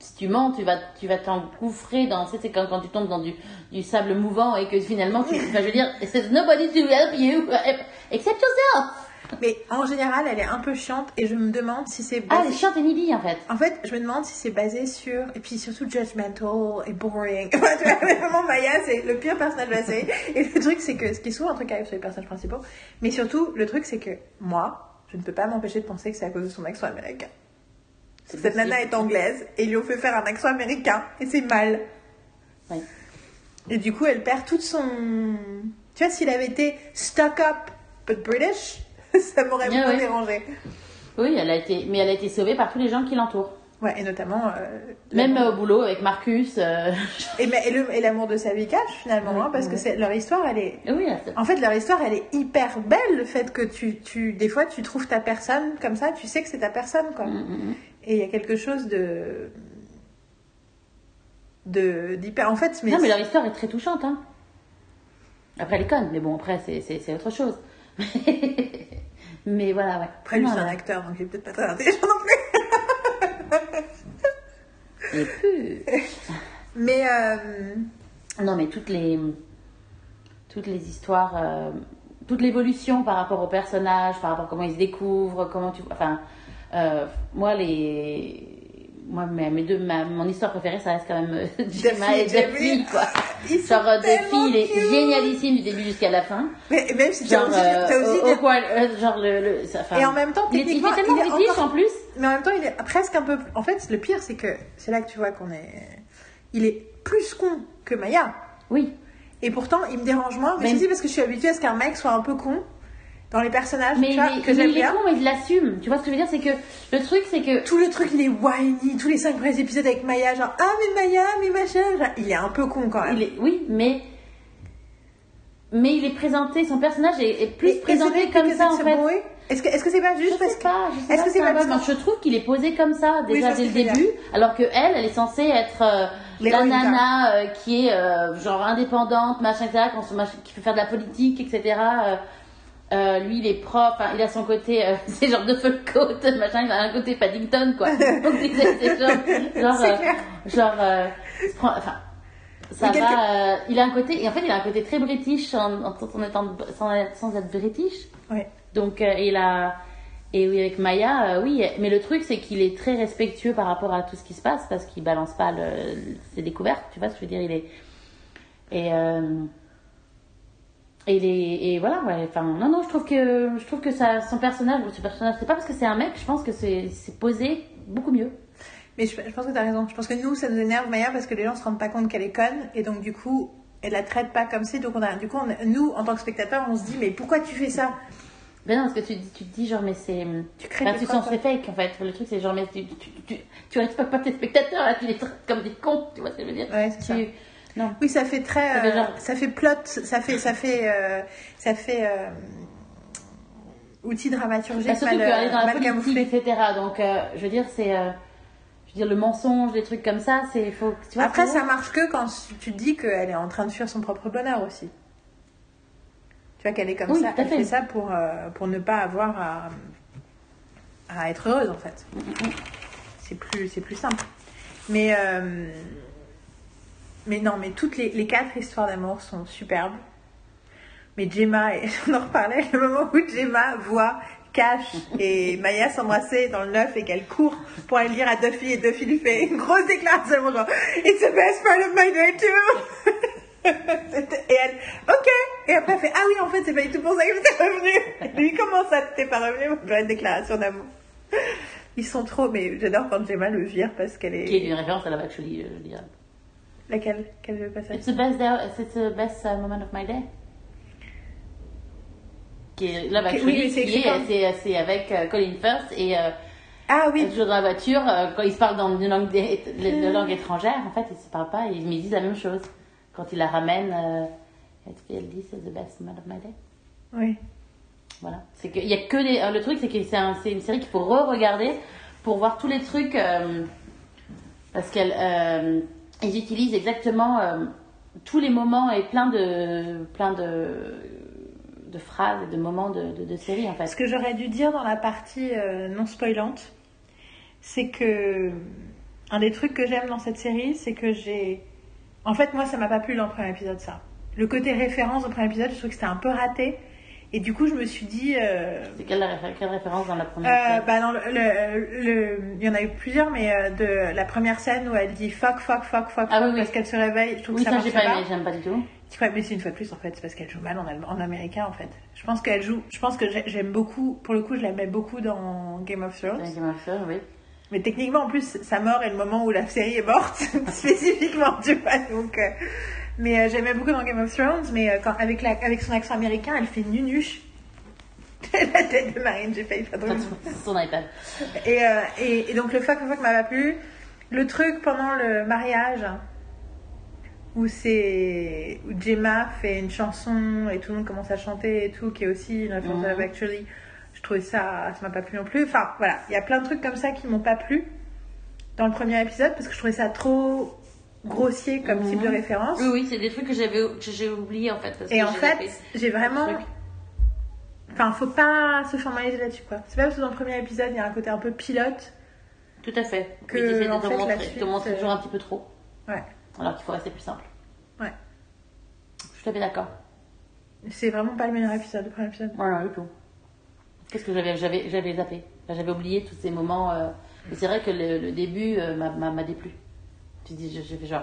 si tu mens, tu vas, tu vas t'engouffrer dans, tu sais, c'est quand, quand tu tombes dans du, du sable mouvant et que finalement, tu, enfin, je veux dire, there's nobody to help you except yourself. Mais en général, elle est un peu chiante et je me demande si c'est. Ah, basé- elle est chiante et needy, en fait. En fait, je me demande si c'est basé sur. Et puis surtout judgmental et boring. Tu vois, vraiment, Maya, c'est le pire personnage de la série. Et le truc, c'est que. Ce qui est souvent un truc qui arrive sur les personnages principaux. Mais surtout, le truc, c'est que moi, je ne peux pas m'empêcher de penser que c'est à cause de son accent américain. Cette nana est anglaise et ils lui ont fait faire un accent américain. Et c'est mal. Et du coup, elle perd toute son. Tu vois, s'il avait été stuck up but British, ça m'aurait Ah moins ouais. dérangé. Oui, elle a été, mais elle a été sauvée par tous les gens qui l'entourent. Ouais, et notamment. euh, Même au boulot avec Marcus. euh, Et, l'amour de sa vie cache finalement, Oui, hein, parce que c'est leur histoire, elle est. Oui, En fait, leur histoire, elle est hyper belle. Le fait que tu, tu, des fois, tu trouves ta personne comme ça, tu sais que c'est ta personne, quoi. Mm, mm, mm. Et il y a quelque chose de, de d'hyper. En fait, mais, Non, mais leur histoire est très touchante. Hein. Après, elle est conne, mais bon, après, c'est, c'est, c'est autre chose. mais voilà, ouais. après, lui, c'est un acteur, donc il est peut-être pas très intelligent non plus. Mais euh, Non, mais toutes les, toutes les histoires, euh, toute l'évolution par rapport aux personnages, par rapport à comment ils se découvrent, comment tu. Enfin, euh, moi, les. Moi, mes, deux, ma- mon histoire préférée, ça reste quand même euh, Gemma et. Duffy, quoi. Ils Genre, euh, Duffy, il est génialissime du début jusqu'à la fin. mais même si tu as Genre, aussi, euh, t'as aussi au- au coin- euh, genre le, le- ça- Et en même temps, il est, il techniquement, est tellement il est encore- en plus. Mais en même temps, il est presque un peu. En fait, le pire, c'est que c'est là que tu vois qu'on est. Il est plus con que Maya. Oui. Et pourtant, il me dérange moins. Mais Mais- c'est parce que je suis habituée à ce qu'un mec soit un peu con. Dans les personnages Mais tu il vois, est, que j'aime bien. mais il l'assume. Tu vois ce que je veux dire C'est que le truc, c'est que. Tout le truc, il est whiny, tous les cinq premiers épisodes avec Maya, genre ah mais Maya, mais machin, genre, il est un peu con quand même. Il est, oui, mais. Mais il est présenté, son personnage est, est plus Et- présenté comme ça en fait. Est-ce que est-ce que c'est pas Je juste parce sais que pas, je sais est-ce pas que c'est pas parce Je trouve qu'il est posé comme ça déjà dès le début, alors que elle, elle est censée être euh, la nana euh, qui est euh, genre indépendante, machin, etc., qui peut faire de la politique, etc. Euh, lui, il est prof, hein, il a son côté, euh, c'est genre de full coat, machin, il a un côté Paddington, quoi. Donc, c'est genre, genre, euh, genre, euh, enfin, ça quelque- va, il a un côté, et en fait, il a un côté très british en, en, en étant, sans, être- sans être british. Ouais. Donc, il a, et oui, avec Maya, oui, mais le truc, c'est qu'il est très respectueux par rapport à tout ce qui se passe, parce qu'il balance pas le, ses découvertes, tu vois ce que je veux dire, il est, et, euh, et les, et voilà, ouais, enfin, non, non, je trouve que, je trouve que ça, son personnage, ce personnage, c'est pas parce que c'est un mec, je pense que c'est, c'est posé beaucoup mieux. Mais je, je pense que tu as raison. Je pense que nous, ça nous énerve Maya parce que les gens se rendent pas compte qu'elle est conne et donc du coup, elle la traite pas comme c'est. Donc on a, du coup, on a- nous, en tant que spectateurs, on se dit mais pourquoi tu fais ça? Ben non, parce que tu, tu te dis genre, mais c'est. Tu crées Enfin, tes tu sens c'est fake en fait. Le truc, c'est genre, mais tu, tu, tu, tu respectes pas tes spectateurs là, tu les traites comme des cons, tu vois ce que je veux dire? Ouais, c'est ça. Non. Oui, ça fait très, Ça fait euh, genre- ça fait plot, ça fait, ça fait, euh, ça fait euh, outil dramaturgique Bah, surtout mal, dans la politique, etc. Donc, euh, je veux dire, c'est. euh, je veux dire, le mensonge, les trucs comme ça, c'est. Faut, tu vois, Après, ça marche que quand tu te dis qu'elle est en train de fuir son propre bonheur aussi. Tu vois qu'elle est comme Oui, ça, elle fait. fait ça pour, pour ne pas avoir à, à être heureuse en fait. C'est plus, c'est plus simple. Mais, mais non, mais toutes les, quatre histoires d'amour sont superbes. Mais Gemma, et on en reparlait, le moment où Gemma voit Cash et Maya s'embrasser dans le neuf et qu'elle court pour aller le dire à Duffy et Duffy lui fait une grosse déclaration genre It's the best part of my day too Et elle, ok Et après elle fait Ah oui, en fait, c'est pas du tout pour ça que j'étais revenue Lui, comment ça, t'es pas revenu une déclaration d'amour? Ils sont trop, mais j'adore quand Gemma le vire parce qu'elle Qui est est. une référence à la Actually, je veux dire. Laquelle? Quel passage It's the best, day, it's the best uh, moment of my day. Qui est Actually, oui, c'est avec euh, Colin Firth et euh, Ah oui toujours dans la voiture, euh, quand ils se parlent dans une langue, de langue étrangère, en fait, ils se parlent pas, ils, ils disent la même chose. Quand ils la ramènent, euh, elle dit c'est the best moment of my day? Oui. Voilà. C'est qu'il y a que euh, Le truc, c'est que c'est un- une série qu'il faut re-regarder pour voir tous les trucs. parce qu'elle. Ils utilisent exactement euh, tous les moments et plein de. plein de. phrases et de moments de série, en fait. Ce que j'aurais dû dire dans la partie euh, non spoilante, c'est que un des trucs que j'aime dans cette série, c'est que j'ai. En fait, moi, ça m'a pas plu dans le premier épisode, ça. Le côté référence au premier épisode, je trouve que c'était un peu raté. Et du coup, je me suis dit. euh, C'est quelle, quelle référence dans la première euh, série bah dans le, le- le- il y en a eu plusieurs, mais euh, de la première scène où elle dit fuck, fuck, fuck, fuck, Ah fuck oui, oui. parce qu'elle se réveille, je trouve Oui, que ça, ça j'ai pas aimé, j'aime pas du tout. Ouais, mais c'est une fois de plus en fait, c'est parce qu'elle joue mal en, en américain en fait. Je pense qu'elle joue, je pense que j'ai- j'aime beaucoup, pour le coup, je l'aimais beaucoup dans Game of Thrones. C'est Game of Thrones, oui. Mais techniquement, en plus, sa mort est le moment où la série est morte, spécifiquement, tu vois. Donc, euh, mais euh, j'aimais beaucoup dans Game of Thrones, mais euh, quand, avec, la, avec son accent américain, elle fait nunuche. la tête de Marine, j'ai failli faire drôle. Son iPad. Et, euh, et, et donc le fuck fuck m'a pas plu. Le truc pendant le mariage où c'est où Gemma fait une chanson et tout le monde commence à chanter et tout, qui est aussi une référence à Love Actually. Je trouvais ça, ça m'a pas plu non plus. Enfin voilà, il y a plein de trucs comme ça qui m'ont pas plu dans le premier épisode parce que je trouvais ça trop grossier comme type de Mhm. référence. Oui, oui, c'est des trucs que j'avais que j'ai oublié en fait. Parce Et que en fait, j'ai vraiment. Enfin, faut pas se formaliser là-dessus, quoi. C'est pas parce que dans le premier épisode, il y a un côté un peu pilote. Tout à fait. Que, essaies en te fait, montrer, suite, te montrer toujours un petit peu trop. Ouais. Alors qu'il faut rester plus simple. Ouais. Je suis tout à fait d'accord. C'est vraiment pas le meilleur épisode, le premier épisode. Ouais, non, du tout. Qu'est-ce que j'avais j'avais j'avais zappé Enfin, J'avais oublié tous ces moments. euh, Et c'est vrai que le, le début euh, m'a- m'a m'a déplu. Tu dis, je, je fais genre,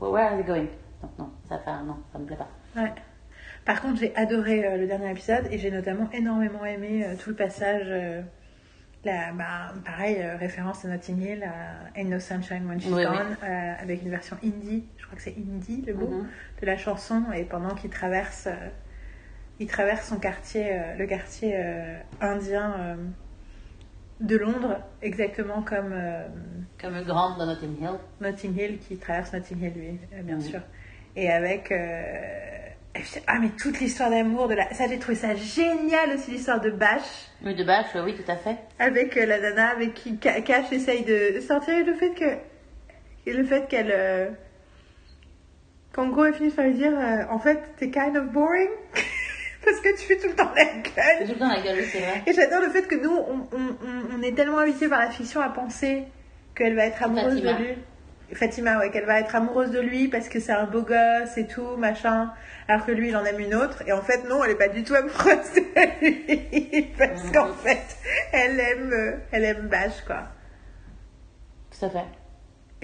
where, where are they going? Non, non, ça, enfin, non, ça me plaît pas. Ouais. Par contre, j'ai adoré euh, le dernier épisode et j'ai notamment énormément aimé euh, tout le passage. euh, la, bah, pareil, référence à Notting Hill, à Ain't No Sunshine When She's Oui. Gone, avec une version indie, je crois que c'est indie le mot, Mhm. de la chanson, et pendant qu'il traverse il traverse son quartier, le quartier indien de Londres, exactement comme euh, Comme Grande dans Notting Hill. Notting Hill, qui traverse Notting Hill, lui, euh, bien sûr. Et avec. euh, et je- ah, mais toute l'histoire d'amour de la. Ça, j'ai trouvé ça génial aussi, l'histoire de Bash. Oui, de Bâche, oui, tout à fait. avec la nana avec qui Cash essaye de sortir et le fait que et le fait qu'elle qu'en gros elle finit par lui dire en fait t'es kind of boring parce que tu fais tout le temps la gueule tout le temps la gueule, c'est vrai. et j'adore le fait que nous on, on, on- est tellement habitués par la fiction à penser qu'elle va être amoureuse Fatima. de lui Fatima ouais qu'elle va être amoureuse de lui parce que c'est un beau gosse et tout machin alors que lui il en aime une autre et en fait non elle est pas du tout amoureuse de lui parce Mhm. qu'en fait elle aime euh, elle aime Bash quoi Tout à fait.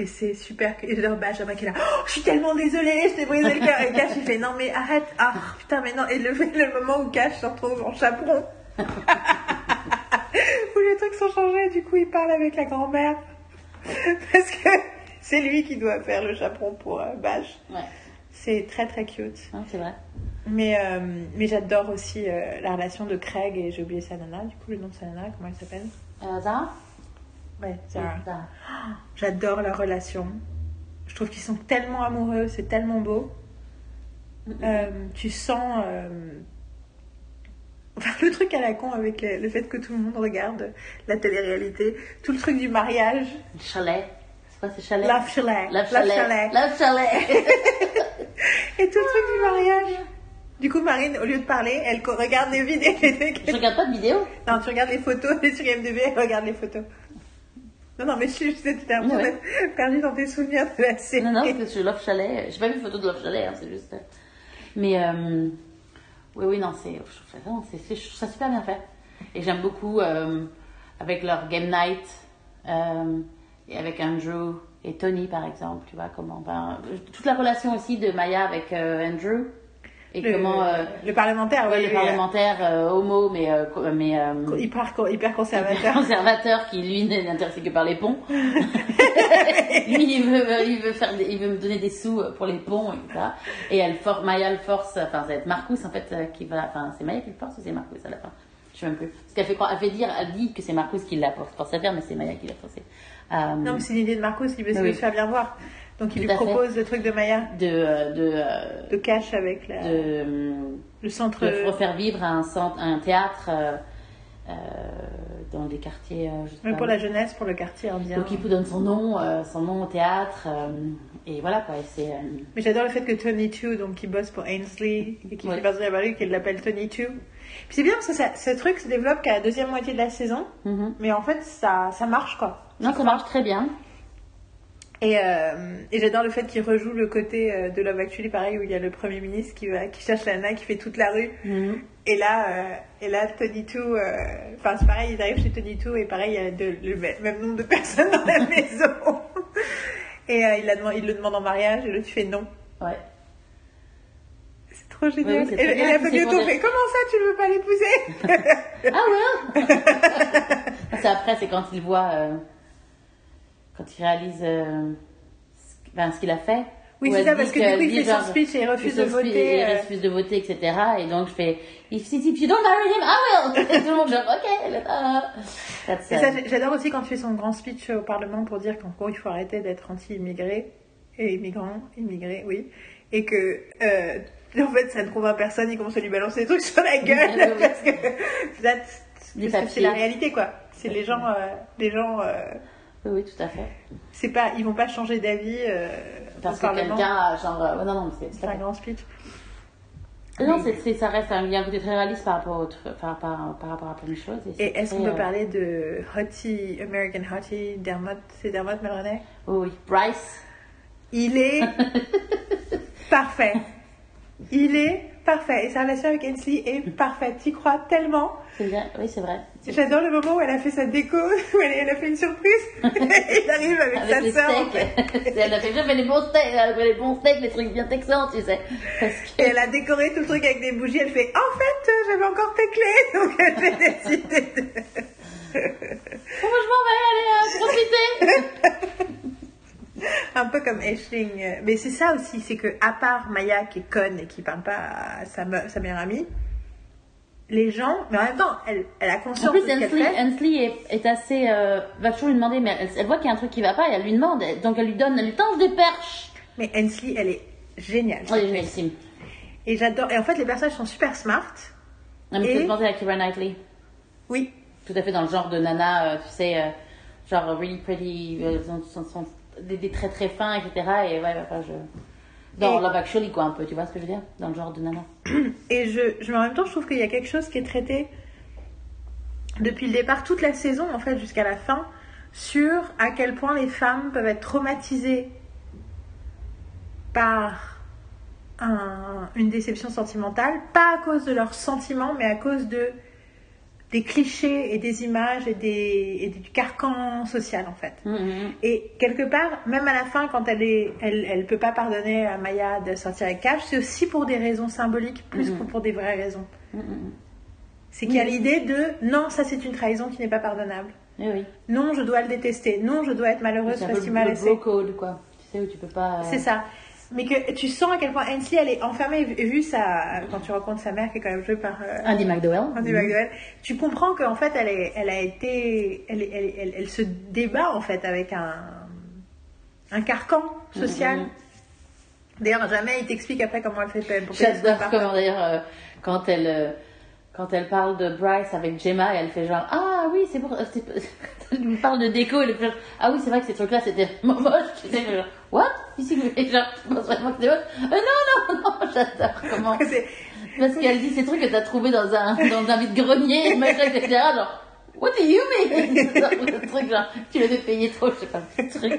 Et c'est super que- et j'adore Benjamin qui est là oh, je suis tellement désolée je t'ai brisé le cœur. Et Cash il fait non mais arrête. Ah putain mais non. Et le, le moment où Cash se retrouve en chaperon. Où les trucs sont changés du coup il parle avec la grand-mère. Parce que c'est lui qui doit faire le chaperon pour euh, Bash. Ouais, c'est très très cute. C'est vrai. mais, euh, mais j'adore aussi euh, la relation de Craig et j'ai oublié sa nana. Du coup le nom de sa nana comment elle s'appelle? Euh, Zara? Ouais. J'adore leur relation. Je trouve qu'ils sont tellement amoureux, c'est tellement beau. Euh, tu sens euh, enfin, le truc à la con avec le fait que tout le monde regarde la télé-réalité, tout le truc du mariage, Chalet. C'est quoi, c'est chalet? Love Chalet, Love chalet. Love chalet. et tout le truc du mariage. Du coup, Marine, au lieu de parler, elle regarde les vidéos. Je regarde pas de vidéo. non, tu regardes les photos, elle est sur IMDb, elle regarde les photos. Non, non, mais je sais, tu t'es un peu Ouais. perdu dans tes souvenirs de la série. Non, non, que sur Love Chalet, j'ai pas vu de photo de Love Chalet, hein, c'est juste. Mais euh, oui, oui, non, c'est, je trouve ça, non, c'est, c'est- je trouve ça super bien fait. Et j'aime beaucoup euh, avec leur game night euh, et avec Andrew et Tony par exemple, tu vois comment, ben, toute la relation aussi de Maya avec Andrew et le, comment euh, le parlementaire, ouais, oui, le parlementaire euh, homo mais euh, mais euh, euh, hyper, hyper conservateur. conservateur qui lui n'est intéressé que par les ponts. lui il veut, il veut faire, il veut me donner des sous pour les ponts et ça. Et elle for, Maya le force, enfin ça va être Marcus en fait qui va, enfin c'est Maya qui le force ou c'est Marcus à la fin? Je sais même plus. Parce qu'elle fait croire, elle fait dire, elle dit que c'est Marcus qui l'a forcé à faire, mais c'est Maya qui l'a forcé. Non, mais c'est une idée de Marcos, il veut se faire bien voir. Donc il Tout lui à fait. propose le truc de Maya, de, euh, de, euh, de cash avec la, de, euh, le centre. de refaire vivre un centre, un théâtre euh, euh, dans des quartiers. euh, je sais Mais pas, pour la jeunesse, pour le quartier indien. Donc il vous donne son nom, euh, son nom au théâtre, euh, et voilà quoi. et euh, Mais j'adore le fait que Tony Two, donc qui bosse pour Ainsley et qui Ouais. fait partie de la qu'il l'appelle Tony Two. Puis c'est bien parce que ça, ce truc se développe qu'à la deuxième moitié de la saison, mhm. mais en fait ça, ça marche quoi. non, ça marche très bien. Et, euh, et j'adore le fait qu'il rejoue le côté euh, de Love Actually, pareil, où il y a le Premier ministre qui, va, qui cherche la nana qui fait toute la rue. Mhm. Et là, euh, et là Tony Two, euh, enfin c'est pareil, ils arrivent chez Tony Two et pareil, il y a de- le même nombre de personnes dans la maison. Et euh, il, la demande- il le demande en mariage et l'autre fait non. Ouais. C'est trop génial. Oui, c'est et, et la des- fait comment ça tu ne veux pas l'épouser? Ah ouais? c'est après, c'est quand il voit, euh, quand il réalise euh, ce, ben, ce qu'il a fait. Oui, c'est ça, parce que du coup, il fait son speech et il refuse de voter, et euh. Il refuse de voter, etc. Et donc je fais, if, if you don't marry him, I will. Et tout le monde genre, ok, let-. That's, Et uh, ça, j'adore aussi quand tu fais son grand speech au Parlement pour dire qu'en gros, il faut arrêter d'être anti-immigré et immigrant, immigré, oui. Et que, euh, en fait, ça ne convainc personne, il commence à lui balancer des trucs sur la gueule Oui, oui. parce que, that's- parce que c'est la réalité, quoi. C'est les gens, euh, les gens, oui, oui, tout à fait. c'est pas, ils vont pas changer d'avis euh, Parce que quelqu'un, a genre, euh, non, non, c'est un grand speech. Non, c'est, c'est- ça reste un, il y a un côté très réaliste par rapport, au, par, par, par rapport à plein de choses. Et est-ce qu'on peut euh, parler de Hottie, American Hottie, Dermot, c'est Dermot Mulroney? Oui, oui. Bryce. Il est parfait. Il est parfait. Et sa relation avec Ainsley est parfaite. Tu crois tellement? C'est bien, oui, c'est vrai. J'adore le moment où elle a fait sa déco, où elle, elle a fait une surprise. il arrive avec, sa sœur. en fait. steaks. elle a fait, les bons steaks, elle a fait les bons steaks, les trucs bien texans, tu sais. Parce que... Et elle a décoré tout le truc avec des bougies. Elle fait En fait, j'avais encore tes clés. Donc elle fait décider de. Je m'en vais aller profiter Un peu comme Aisling. Mais c'est ça aussi, c'est que à part Maya qui est conne et qui parle pas à sa, me- sa meilleure amie, les gens, mais en même temps, elle, elle a conscience En plus, de ce Hensley, fait. Hensley est, est assez. euh, va toujours lui demander, mais elle, elle voit qu'il y a un truc qui va pas et elle lui demande. elle- Donc elle lui donne, elle lui tend des perches. Mais Hensley, elle est géniale. Elle est génialissime. Et j'adore. Et en fait, les personnages sont super smart. Non, mais Et- c'est penser à Keira Knightley. Oui. Tout à fait dans le genre de nana, euh, tu sais, euh, genre really pretty, sont, sont- sont des, des traits très fins, etc. Et ouais, enfin, je. Dans Et- Love Actually, quoi, un peu, tu vois ce que je veux dire? Dans le genre de nana. Et je, je, en même temps, je trouve qu'il y a quelque chose qui est traité depuis le départ, toute la saison, en fait, jusqu'à la fin, sur à quel point les femmes peuvent être traumatisées par un- une déception sentimentale, pas à cause de leurs sentiments, mais à cause de des clichés et des images et, des, et du carcan social, en fait. Hum, hum, hum. Et quelque part, même à la fin, quand elle est, elle, elle peut pas pardonner à Maya de sortir avec Cash, c'est aussi pour des raisons symboliques plus Mhm. que pour des vraies raisons. C'est qu'il y a l'idée de non, ça c'est une trahison qui n'est pas pardonnable. Eh oui. Non, je dois le détester. Non, je dois être malheureuse C'est parce qu'il m'a laissé. code, quoi. Tu sais où tu peux pas. euh, C'est ça. Mais que tu sens à quel point Ainsley, elle est enfermée, vu vu sa, quand tu rencontres sa mère qui est quand même jouée par euh, Andy McDowell. Andy McDowell, tu comprends qu'en fait, elle, est, elle a été, elle, elle, elle, elle se débat en fait avec un, un carcan social. Mhm. D'ailleurs, jamais il t'explique après comment elle fait se J'adore comment d'ailleurs euh, quand elle euh, quand elle parle de Bryce avec Gemma et elle fait genre ah oui c'est pour euh, c'est- elle lui parle de déco et fait genre, ah oui c'est vrai que ces trucs là c'était moche tu sais genre what? Ici tu vraiment que c'est moche Euh, non non non j'adore comment parce qu'elle dit ces trucs que t'as trouvé dans un dans un vide grenier machin etc genre What do you mean? Le truc, genre, tu les as payés trop, je sais pas, ce truc.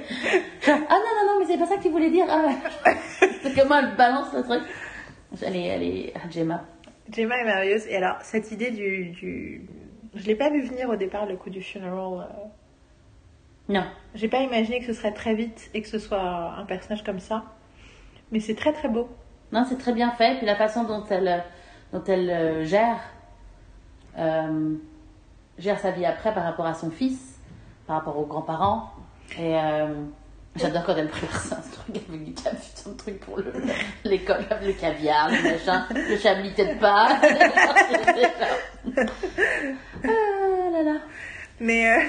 Genre, ah non, non, non, mais c'est pas ça que tu voulais dire. Ah, comment elle balance le truc. Elle est, ah, Gemma. Gemma est merveilleuse. Et alors, cette idée du, du... je l'ai pas vu venir au départ le coup du funeral. euh, Non. J'ai pas imaginé que ce serait très vite et que ce soit un personnage comme ça. Mais c'est très très beau. Non, c'est très bien fait. Puis la façon dont elle, euh, dont elle euh, gère, euh, gère sa vie après par rapport à son fils, par rapport aux grands-parents. Et euh, j'adore quand elle prépare ça, ce truc avec du caviar, son truc pour le- l'école, le caviar, le machin, le chablis peut-être pas. ah là là. Mais, euh,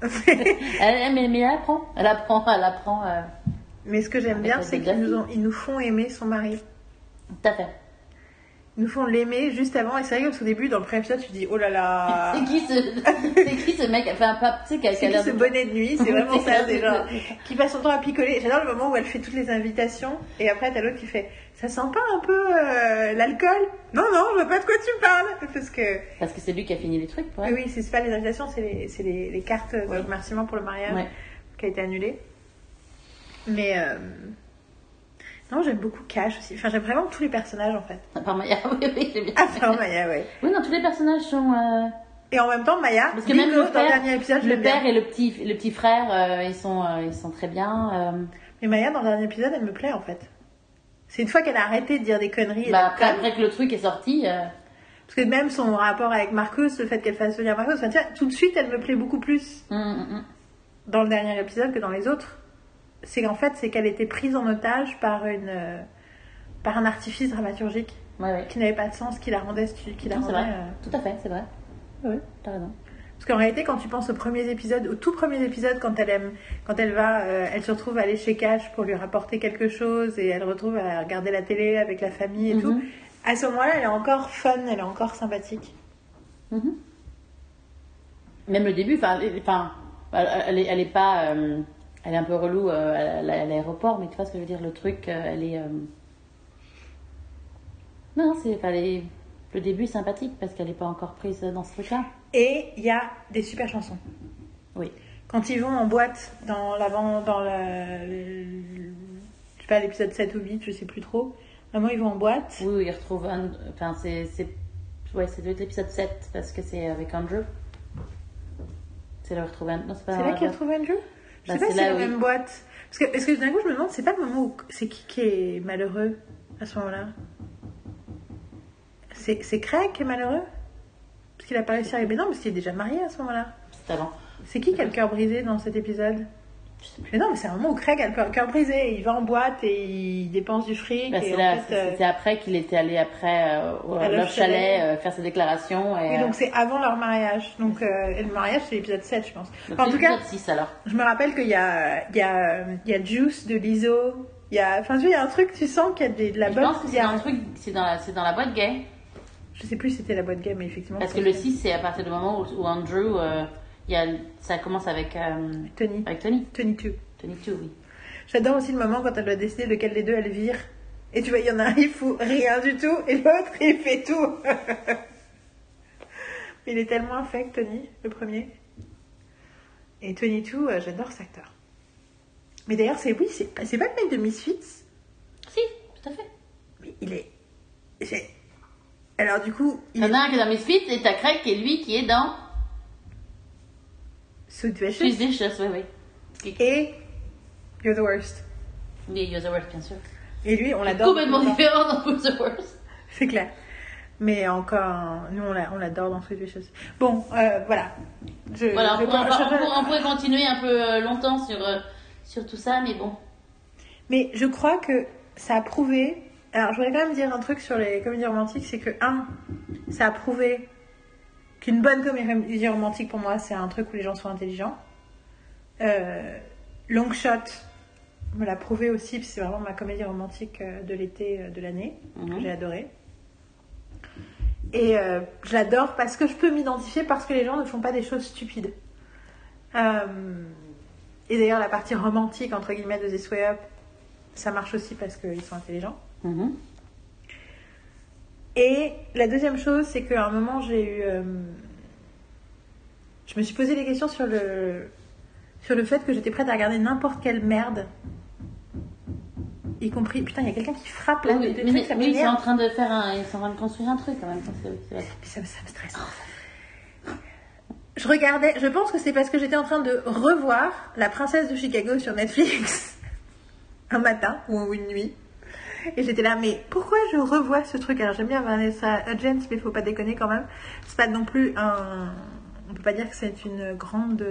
Elle, mais, mais elle apprend, elle apprend, elle apprend. euh, mais ce que j'aime bien, c'est qu'ils nous, filles. ont, ils nous font aimer son mari. tout à fait. Nous font l'aimer juste avant. Et c'est vrai qu'au début, dans le premier épisode, tu dis oh là là. C'est qui ce, c'est qui ce mec? Enfin, pas, tu sais, qui a- ce bonnet de nuit? C'est vraiment ça, C'est genre qui passe son temps à picoler. J'adore le moment où elle fait toutes les invitations et après t'as l'autre qui fait ça sent pas un peu euh, l'alcool? Non non, je vois pas de quoi tu parles parce que Parce que c'est lui qui a fini les trucs, pour oui, elle. oui c'est pas les invitations, c'est les, les, les cartes de Ouais. remerciement pour le mariage Ouais. qui a été annulé. Mais euh, non, j'aime beaucoup Cash aussi. Enfin, j'aime vraiment tous les personnages en fait. À part Maya, oui, oui, j'ai bien. Ah, ça, Maya, ouais. Oui, non, tous les personnages sont. euh, Et en même temps, Maya, Parce que même le dans le père, dernier épisode, le bien. père et le petit, le petit frère, euh, ils sont, euh, ils sont très bien. Mais Maya, dans le dernier épisode, elle me plaît en fait. C'est une fois qu'elle a arrêté de dire des conneries. Bah, après, que le truc est sorti, Parce que même son rapport avec Marcus, le fait qu'elle fasse venir Marcus, enfin, vois, tout de suite, elle me plaît beaucoup plus hum, hum, hum. dans le dernier épisode que dans les autres. C'est qu'en fait, c'est qu'elle était prise en otage par une, euh, par un artifice dramaturgique ouais, ouais. qui n'avait pas de sens, qui la rendait, qui la rendait. vrai. euh, Tout à fait, c'est vrai. Oui, t'as raison. Parce qu'en réalité, quand tu penses aux premiers épisodes, au tout premier épisode, quand elle aime, quand elle va, euh, elle se retrouve à aller chez Cash pour lui rapporter quelque chose et elle retrouve à regarder la télé avec la famille et Mhm. tout. À ce moment-là, elle est encore fun, elle est encore sympathique. Mhm. Même le début, enfin, elle- enfin, elle, elle est, elle est pas, euh, elle est un peu relou euh, à, la- l'aéroport, mais tu vois ce que je veux dire, le truc, euh, elle est, euh, non, c'est, enfin, est- le début est sympathique parce qu'elle n'est pas encore prise dans ce truc-là. Et il y a des super chansons. Oui. Quand ils vont en boîte dans l'avant, dans le, le- je sais pas, l'épisode 7 ou 8, je sais plus trop. Vraiment, ils vont en boîte. Oui, oui, il retrouve un, enfin, c'est, ouais, c'est l'épisode 7 parce que c'est avec Andrew. C'est là où un, non, c'est pas C'est là qu'il retrouve Andrew? Je Bah, sais pas c'est si c'est la même boîte. Parce que, que d'un coup, je me demande, c'est pas le moment où c'est qui qui est malheureux à ce moment-là? C'est c'est Craig qui est malheureux? Parce qu'il a pas réussi à arriver. Non, parce qu'il est déjà marié à ce moment-là. C'est avant. C'est qui qui a le cœur brisé dans cet épisode? Mais non, mais c'est un moment où Craig a le cœur brisé. Il va en boîte et il dépense du fric. Et c'est en là, fait, c'est- euh, c'était après qu'il était allé après euh, au À Love Chalet euh, faire ses déclarations. Et, Oui, donc c'est avant leur mariage. Donc, et le mariage, c'est l'épisode 7, je pense. donc Enfin, en tout cas, l'épisode 6 alors. je me rappelle qu'il y a, il y, a, il y a Juice de Lizzo. Il y a, enfin, tu vois, il y a un truc, tu sens qu'il y a des- de la Je bonne. pense que c'est le truc, c'est dans la, dans la boîte gay. Je sais plus si c'était la boîte game, mais effectivement. Parce que le ça. 6, c'est à partir du moment où, où Andrew, il y a, ça commence avec, euh, Tony. avec Tony. Tony 2. Tony 2, oui. J'adore aussi le moment quand elle doit décider lequel des deux elle vire. Et tu vois, il y en a un, il fout rien du tout, et l'autre, il fait tout. il est tellement affect, Tony, le premier. Et Tony 2, euh, j'adore cet acteur. Mais d'ailleurs, c'est oui, c'est pas, le mec de Misfits, Si, tout à fait. mais il est. Alors, du coup, il Il y en est a un qui est dans Misfits et t'as Craig qui est lui qui est dans Swiss Vicious, oui, oui. et You're the Worst. You're the Worst, bien sûr. Et lui, on l'adore. Complètement différent dans Who's the Worst. C'est clair. Mais encore, nous on l'a- on l'adore dans Sweet Vicious. Bon, euh, voilà. Je, Voilà, on je- pourrait, je- on pourrait- on pourrait continuer un peu euh, longtemps sur, euh, sur tout ça, mais bon. Mais je crois que ça a prouvé. Alors, je voudrais quand même dire un truc sur les comédies romantiques c'est que, un, ça a prouvé qu'une bonne comédie romantique pour moi, c'est un truc où les gens sont intelligents. Euh, Longshot me l'a prouvé aussi, puis c'est vraiment ma comédie romantique euh, de l'été euh, de l'année, que Mhm. j'ai adoré. Et euh, je l'adore parce que je peux m'identifier parce que les gens ne font pas des choses stupides. Euh, et d'ailleurs, la partie romantique, entre guillemets, de This Way Up, ça marche aussi parce qu'ils sont intelligents. Mhm. Et la deuxième chose, c'est qu'à un moment, j'ai eu. euh, je me suis posé des questions sur le, sur le fait que j'étais prête à regarder n'importe quelle merde. Y compris. Putain, il y a quelqu'un qui frappe là. Oui, des mais- trucs, ça oui, ils sont en train de faire un, ils sont en train de construire un truc quand même. Puis ça me stresse. Je regardais, je pense que c'est parce que j'étais en train de revoir La Princesse de Chicago sur Netflix un matin ou une nuit. Et j'étais là, mais pourquoi je revois ce truc? Alors j'aime bien Vanessa Hudgens, mais faut pas déconner quand même. C'est pas non plus un. On peut pas dire que c'est une grande.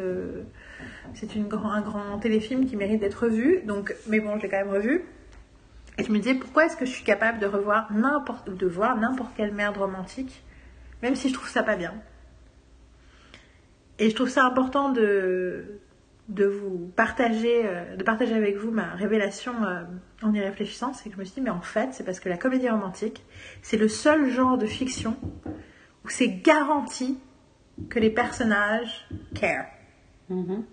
C'est une grand, un grand téléfilm qui mérite d'être vu. Donc, mais bon, je l'ai quand même revu. Et je me disais, pourquoi est-ce que je suis capable de revoir n'importe, de voir n'importe quelle merde romantique, même si je trouve ça pas bien? Et je trouve ça important de, de vous partager, euh, de partager avec vous ma révélation euh, en y réfléchissant, c'est que je me suis dit, mais en fait, c'est parce que la comédie romantique, c'est le seul genre de fiction où c'est garanti que les personnages care. Mhm.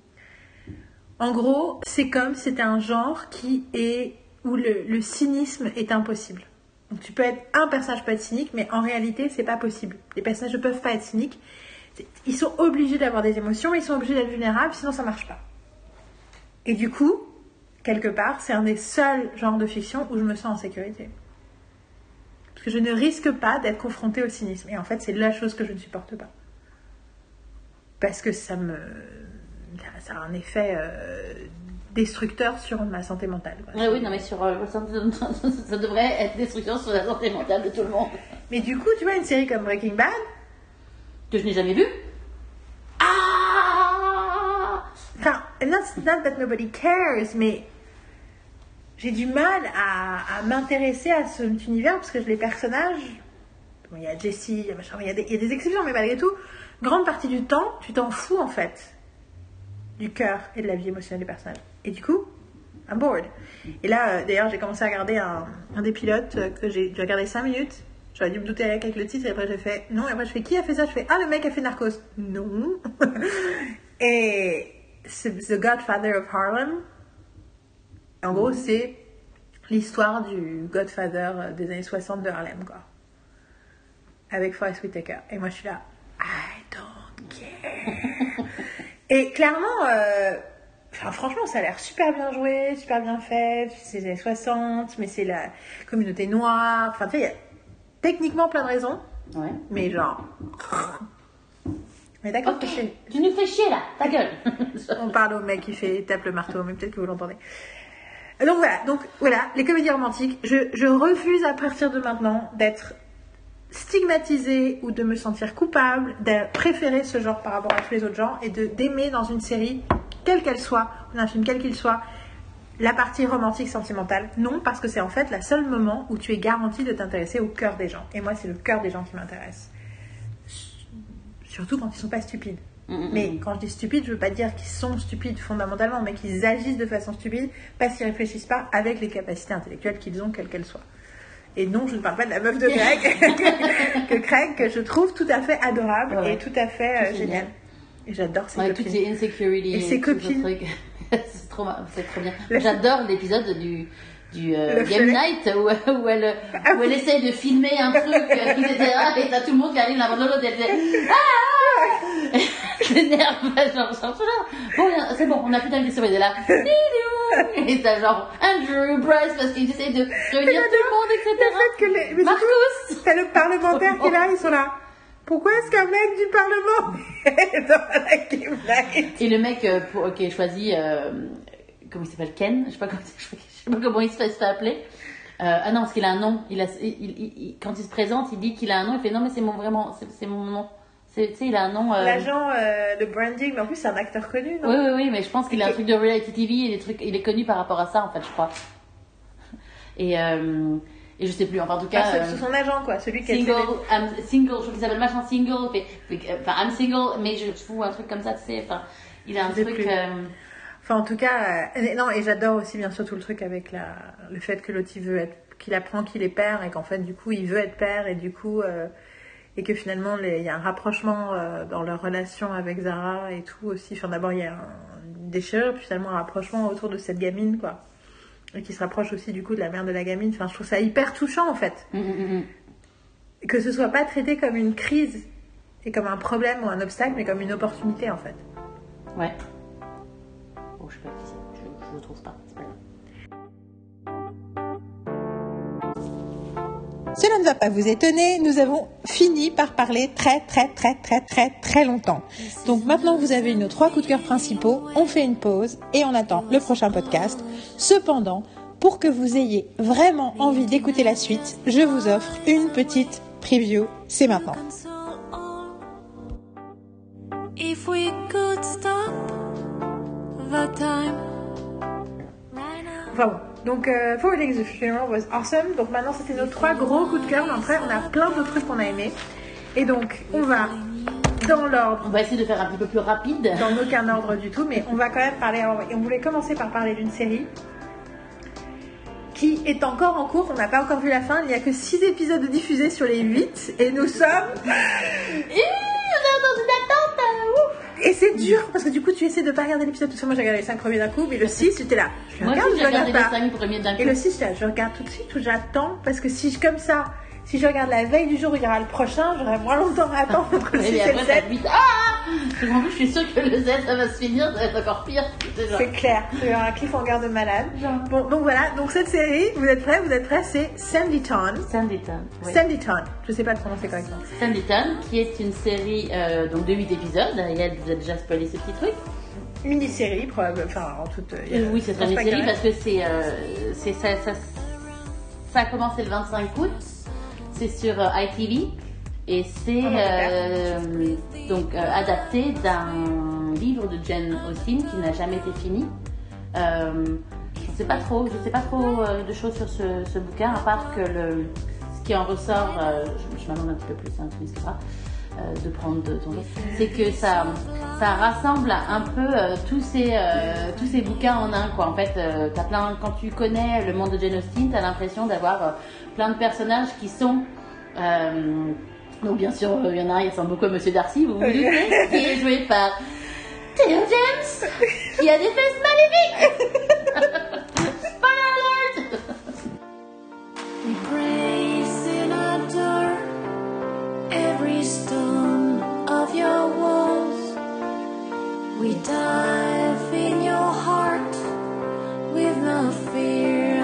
En gros, c'est comme c'était un genre qui est où le, le cynisme est impossible. Donc tu peux être un personnage peut être cynique, mais en réalité c'est pas possible. Les personnages ne peuvent pas être cyniques. Ils sont obligés d'avoir des émotions, ils sont obligés d'être vulnérables, sinon ça marche pas. Et du coup, quelque part, c'est un des seuls genres de fiction où je me sens en sécurité. Parce que je ne risque pas d'être confrontée au cynisme. Et en fait, c'est la chose que je ne supporte pas. Parce que ça me. Ça a un effet euh, destructeur sur ma santé mentale. quoi. Ouais, oui, non, mais sur euh, ça devrait être destructeur sur la santé mentale de tout le monde. Mais du coup, tu vois, une série comme Breaking Bad, Que je n'ai jamais vu. Ah enfin, not, not that nobody cares, mais j'ai du mal à, à m'intéresser à cet univers parce que les personnages, bon, il y a Jesse, il y a, machin, il des, il y a des exceptions, mais malgré tout, grande partie du temps, tu t'en fous en fait du cœur et de la vie émotionnelle des personnages. Et du coup, I'm bored. Et là, euh, d'ailleurs, j'ai commencé à regarder un, un des pilotes que j'ai j'ai regardé 5 minutes. J'aurais dû me douter avec, avec le titre et après j'ai fait non. Et après je fais qui a fait ça? Je fais ah le mec a fait Narcos. Non. et The Godfather of Harlem. En gros, c'est l'histoire du Godfather des années 60 de Harlem, quoi. Avec Forest Whitaker. Et moi, je suis là, I don't care. Et clairement, euh, enfin, franchement, ça a l'air super bien joué, super bien fait. C'est les années 60, mais c'est la communauté noire. Enfin, tu sais, il y a techniquement plein de raisons, Ouais. mais genre. Mais d'accord, tu nous fais chier là, ta gueule. on parle au mec qui fait tape le marteau, mais peut-être que vous l'entendez. Donc voilà, donc voilà, les comédies romantiques, je, refuse à partir de maintenant d'être stigmatisée ou de me sentir coupable, de préférer ce genre par rapport à tous les autres genres et de d'aimer dans une série quelle qu'elle soit, d'un film quel qu'il soit, la partie romantique sentimentale, non, parce que c'est en fait le seul moment où tu es garanti de t'intéresser au cœur des gens. Et moi, c'est le cœur des gens qui m'intéresse. Surtout quand ils sont pas stupides. Mm, Mais quand je dis stupides, je veux pas dire qu'ils sont stupides fondamentalement, mais qu'ils agissent de façon stupide parce qu'ils réfléchissent pas avec les capacités intellectuelles qu'ils ont, quelles qu'elles soient. Et non, je ne parle pas de la meuf de Craig, que, que Craig, que je trouve tout à fait adorable Ouais. et tout à fait euh, génial. Et j'adore ses toutes copines. ces insecurities Et ses tout ce copines. c'est trop, bien. J'adore l'épisode du, du euh, Le Game filet. Night où, où elle, Ah où elle essaie de filmer un truc, euh, etc. Et t'as tout le monde qui arrive l'un de l'autre et elle fait Ah s'énerve, genre, genre, genre, bon, c'est bon, on a plus d'invités sur les là. Et t'as genre Andrew, Bryce, parce qu'ils essayent de réunir tout le monde, Le etc. fait que les... Marcus t'as le parlementaire qui est là, ils sont là. Pourquoi est-ce qu'un mec du Parlement est dans la game night? Et le mec euh, pour, qui est choisi, euh, comment il s'appelle? Ken? Je sais pas comment, je sais pas comment il se fait, se fait appeler. Euh, ah non, parce qu'il a un nom. Il a, il, il- il- quand il se présente, il dit qu'il a un nom. Il fait non, mais c'est mon vraiment, c'est mon nom. Tu sais, il a un nom. euh, L'agent euh, de branding, mais en plus c'est un acteur connu, non? Oui, oui, oui, mais je pense qu'il a un truc de reality TV et des trucs. Il est connu par rapport à ça, en fait, je crois. Et euh, et je sais plus. Enfin, en tout cas. Ah, c'est- euh, son agent, quoi, celui qui a Single, I'm single, je crois qu'il s'appelle machin single, enfin I'm single, mais je fous un truc comme ça, tu sais, enfin, il a un Je truc, Enfin, en tout cas, euh, non, et j'adore aussi bien sûr tout le truc avec la, le fait que l'autre il veut être, qu'il apprend qu'il est père et qu'en fait du coup il veut être père et du coup euh, et que finalement il y a un rapprochement euh, dans leur relation avec Zara et tout aussi. Enfin, d'abord il y a un- une déchirure, puis finalement un rapprochement autour de cette gamine quoi, et qui se rapproche aussi du coup de la mère de la gamine. Enfin, je trouve ça hyper touchant en fait hum, hum, hum. que ce soit pas traité comme une crise et comme un problème ou un obstacle, mais comme une opportunité en fait. ouais. Pas, c'est pas grave. Cela ne va pas vous étonner, nous avons fini par parler très très très très très très longtemps. Donc maintenant que vous avez eu nos trois coups de cœur principaux, on fait une pause et on attend le prochain podcast. Cependant, pour que vous ayez vraiment envie d'écouter la suite, je vous offre une petite preview. C'est maintenant. If we could stop the time right now. Enfin bon, donc euh, Forwarding the Funeral was awesome. Donc maintenant c'était nos trois gros coups de cœur, mais après on a plein d'autres trucs qu'on a aimés. Et donc on va dans l'ordre On va essayer de faire un petit peu plus rapide. dans aucun ordre du tout, mais on va quand même parler. Et on voulait commencer par parler d'une série qui est encore en cours. On n'a pas encore vu la fin. Il n'y a que 6 épisodes diffusés sur les 8 et nous sommes. Ih, on est Et c'est dur parce que du coup tu essaies de pas regarder l'épisode tout ça. Moi j'ai regardé les 5 premiers d'un coup, mais le 6 j'étais là. Je Moi regarde, je regardé regarde les pas. 5 premiers d'un coup. Et le 6 j'étais là, je regarde tout de suite ou j'attends parce que si je comme ça. Si je regarde la veille du jour où il y aura le prochain, j'aurai moins longtemps à attendre entre le 6 Et et le après, 7. ça vite. Ah Parce qu'en plus, je suis sûre que le Z, ça va se finir, ça va être encore pire. C'est clair, c'est un cliffhanger de malade. Genre. Bon, donc voilà, donc cette série, vous êtes prêts Vous êtes prêts C'est Sandytown. Sanditon. oui. Sandytown, je sais pas le prononcer correctement. Sanditon, qui est une série euh, donc de 8 épisodes. Yael vous a déjà spoilé ce petit truc. Mini-série, probablement, enfin en toute. y a- Oui, c'est une série parce que c'est, euh, ça, ça a commencé le 25 août. C'est sur euh, ITV et c'est euh, donc euh, adapté d'un livre de Jane Austen qui n'a jamais été fini. Euh, je ne sais pas trop, je sais pas trop de choses sur ce, ce bouquin à part que le, ce qui en ressort, je, je m'attends un petit peu plus, hein, tu euh, de prendre de ton c'est que ça, ça rassemble un peu tous ces tous ces bouquins en un quoi. En fait, t'as plein quand tu connais le monde de Jane Austen, t'as l'impression d'avoir plein de personnages qui sont. Euh, donc, bien sûr, euh, il y en a un, il ressemble beaucoup à Monsieur Darcy, vous vous doutez, qui est joué par Theo James, qui a des fesses maléfiques Spoiler We dive in your heart with no fear.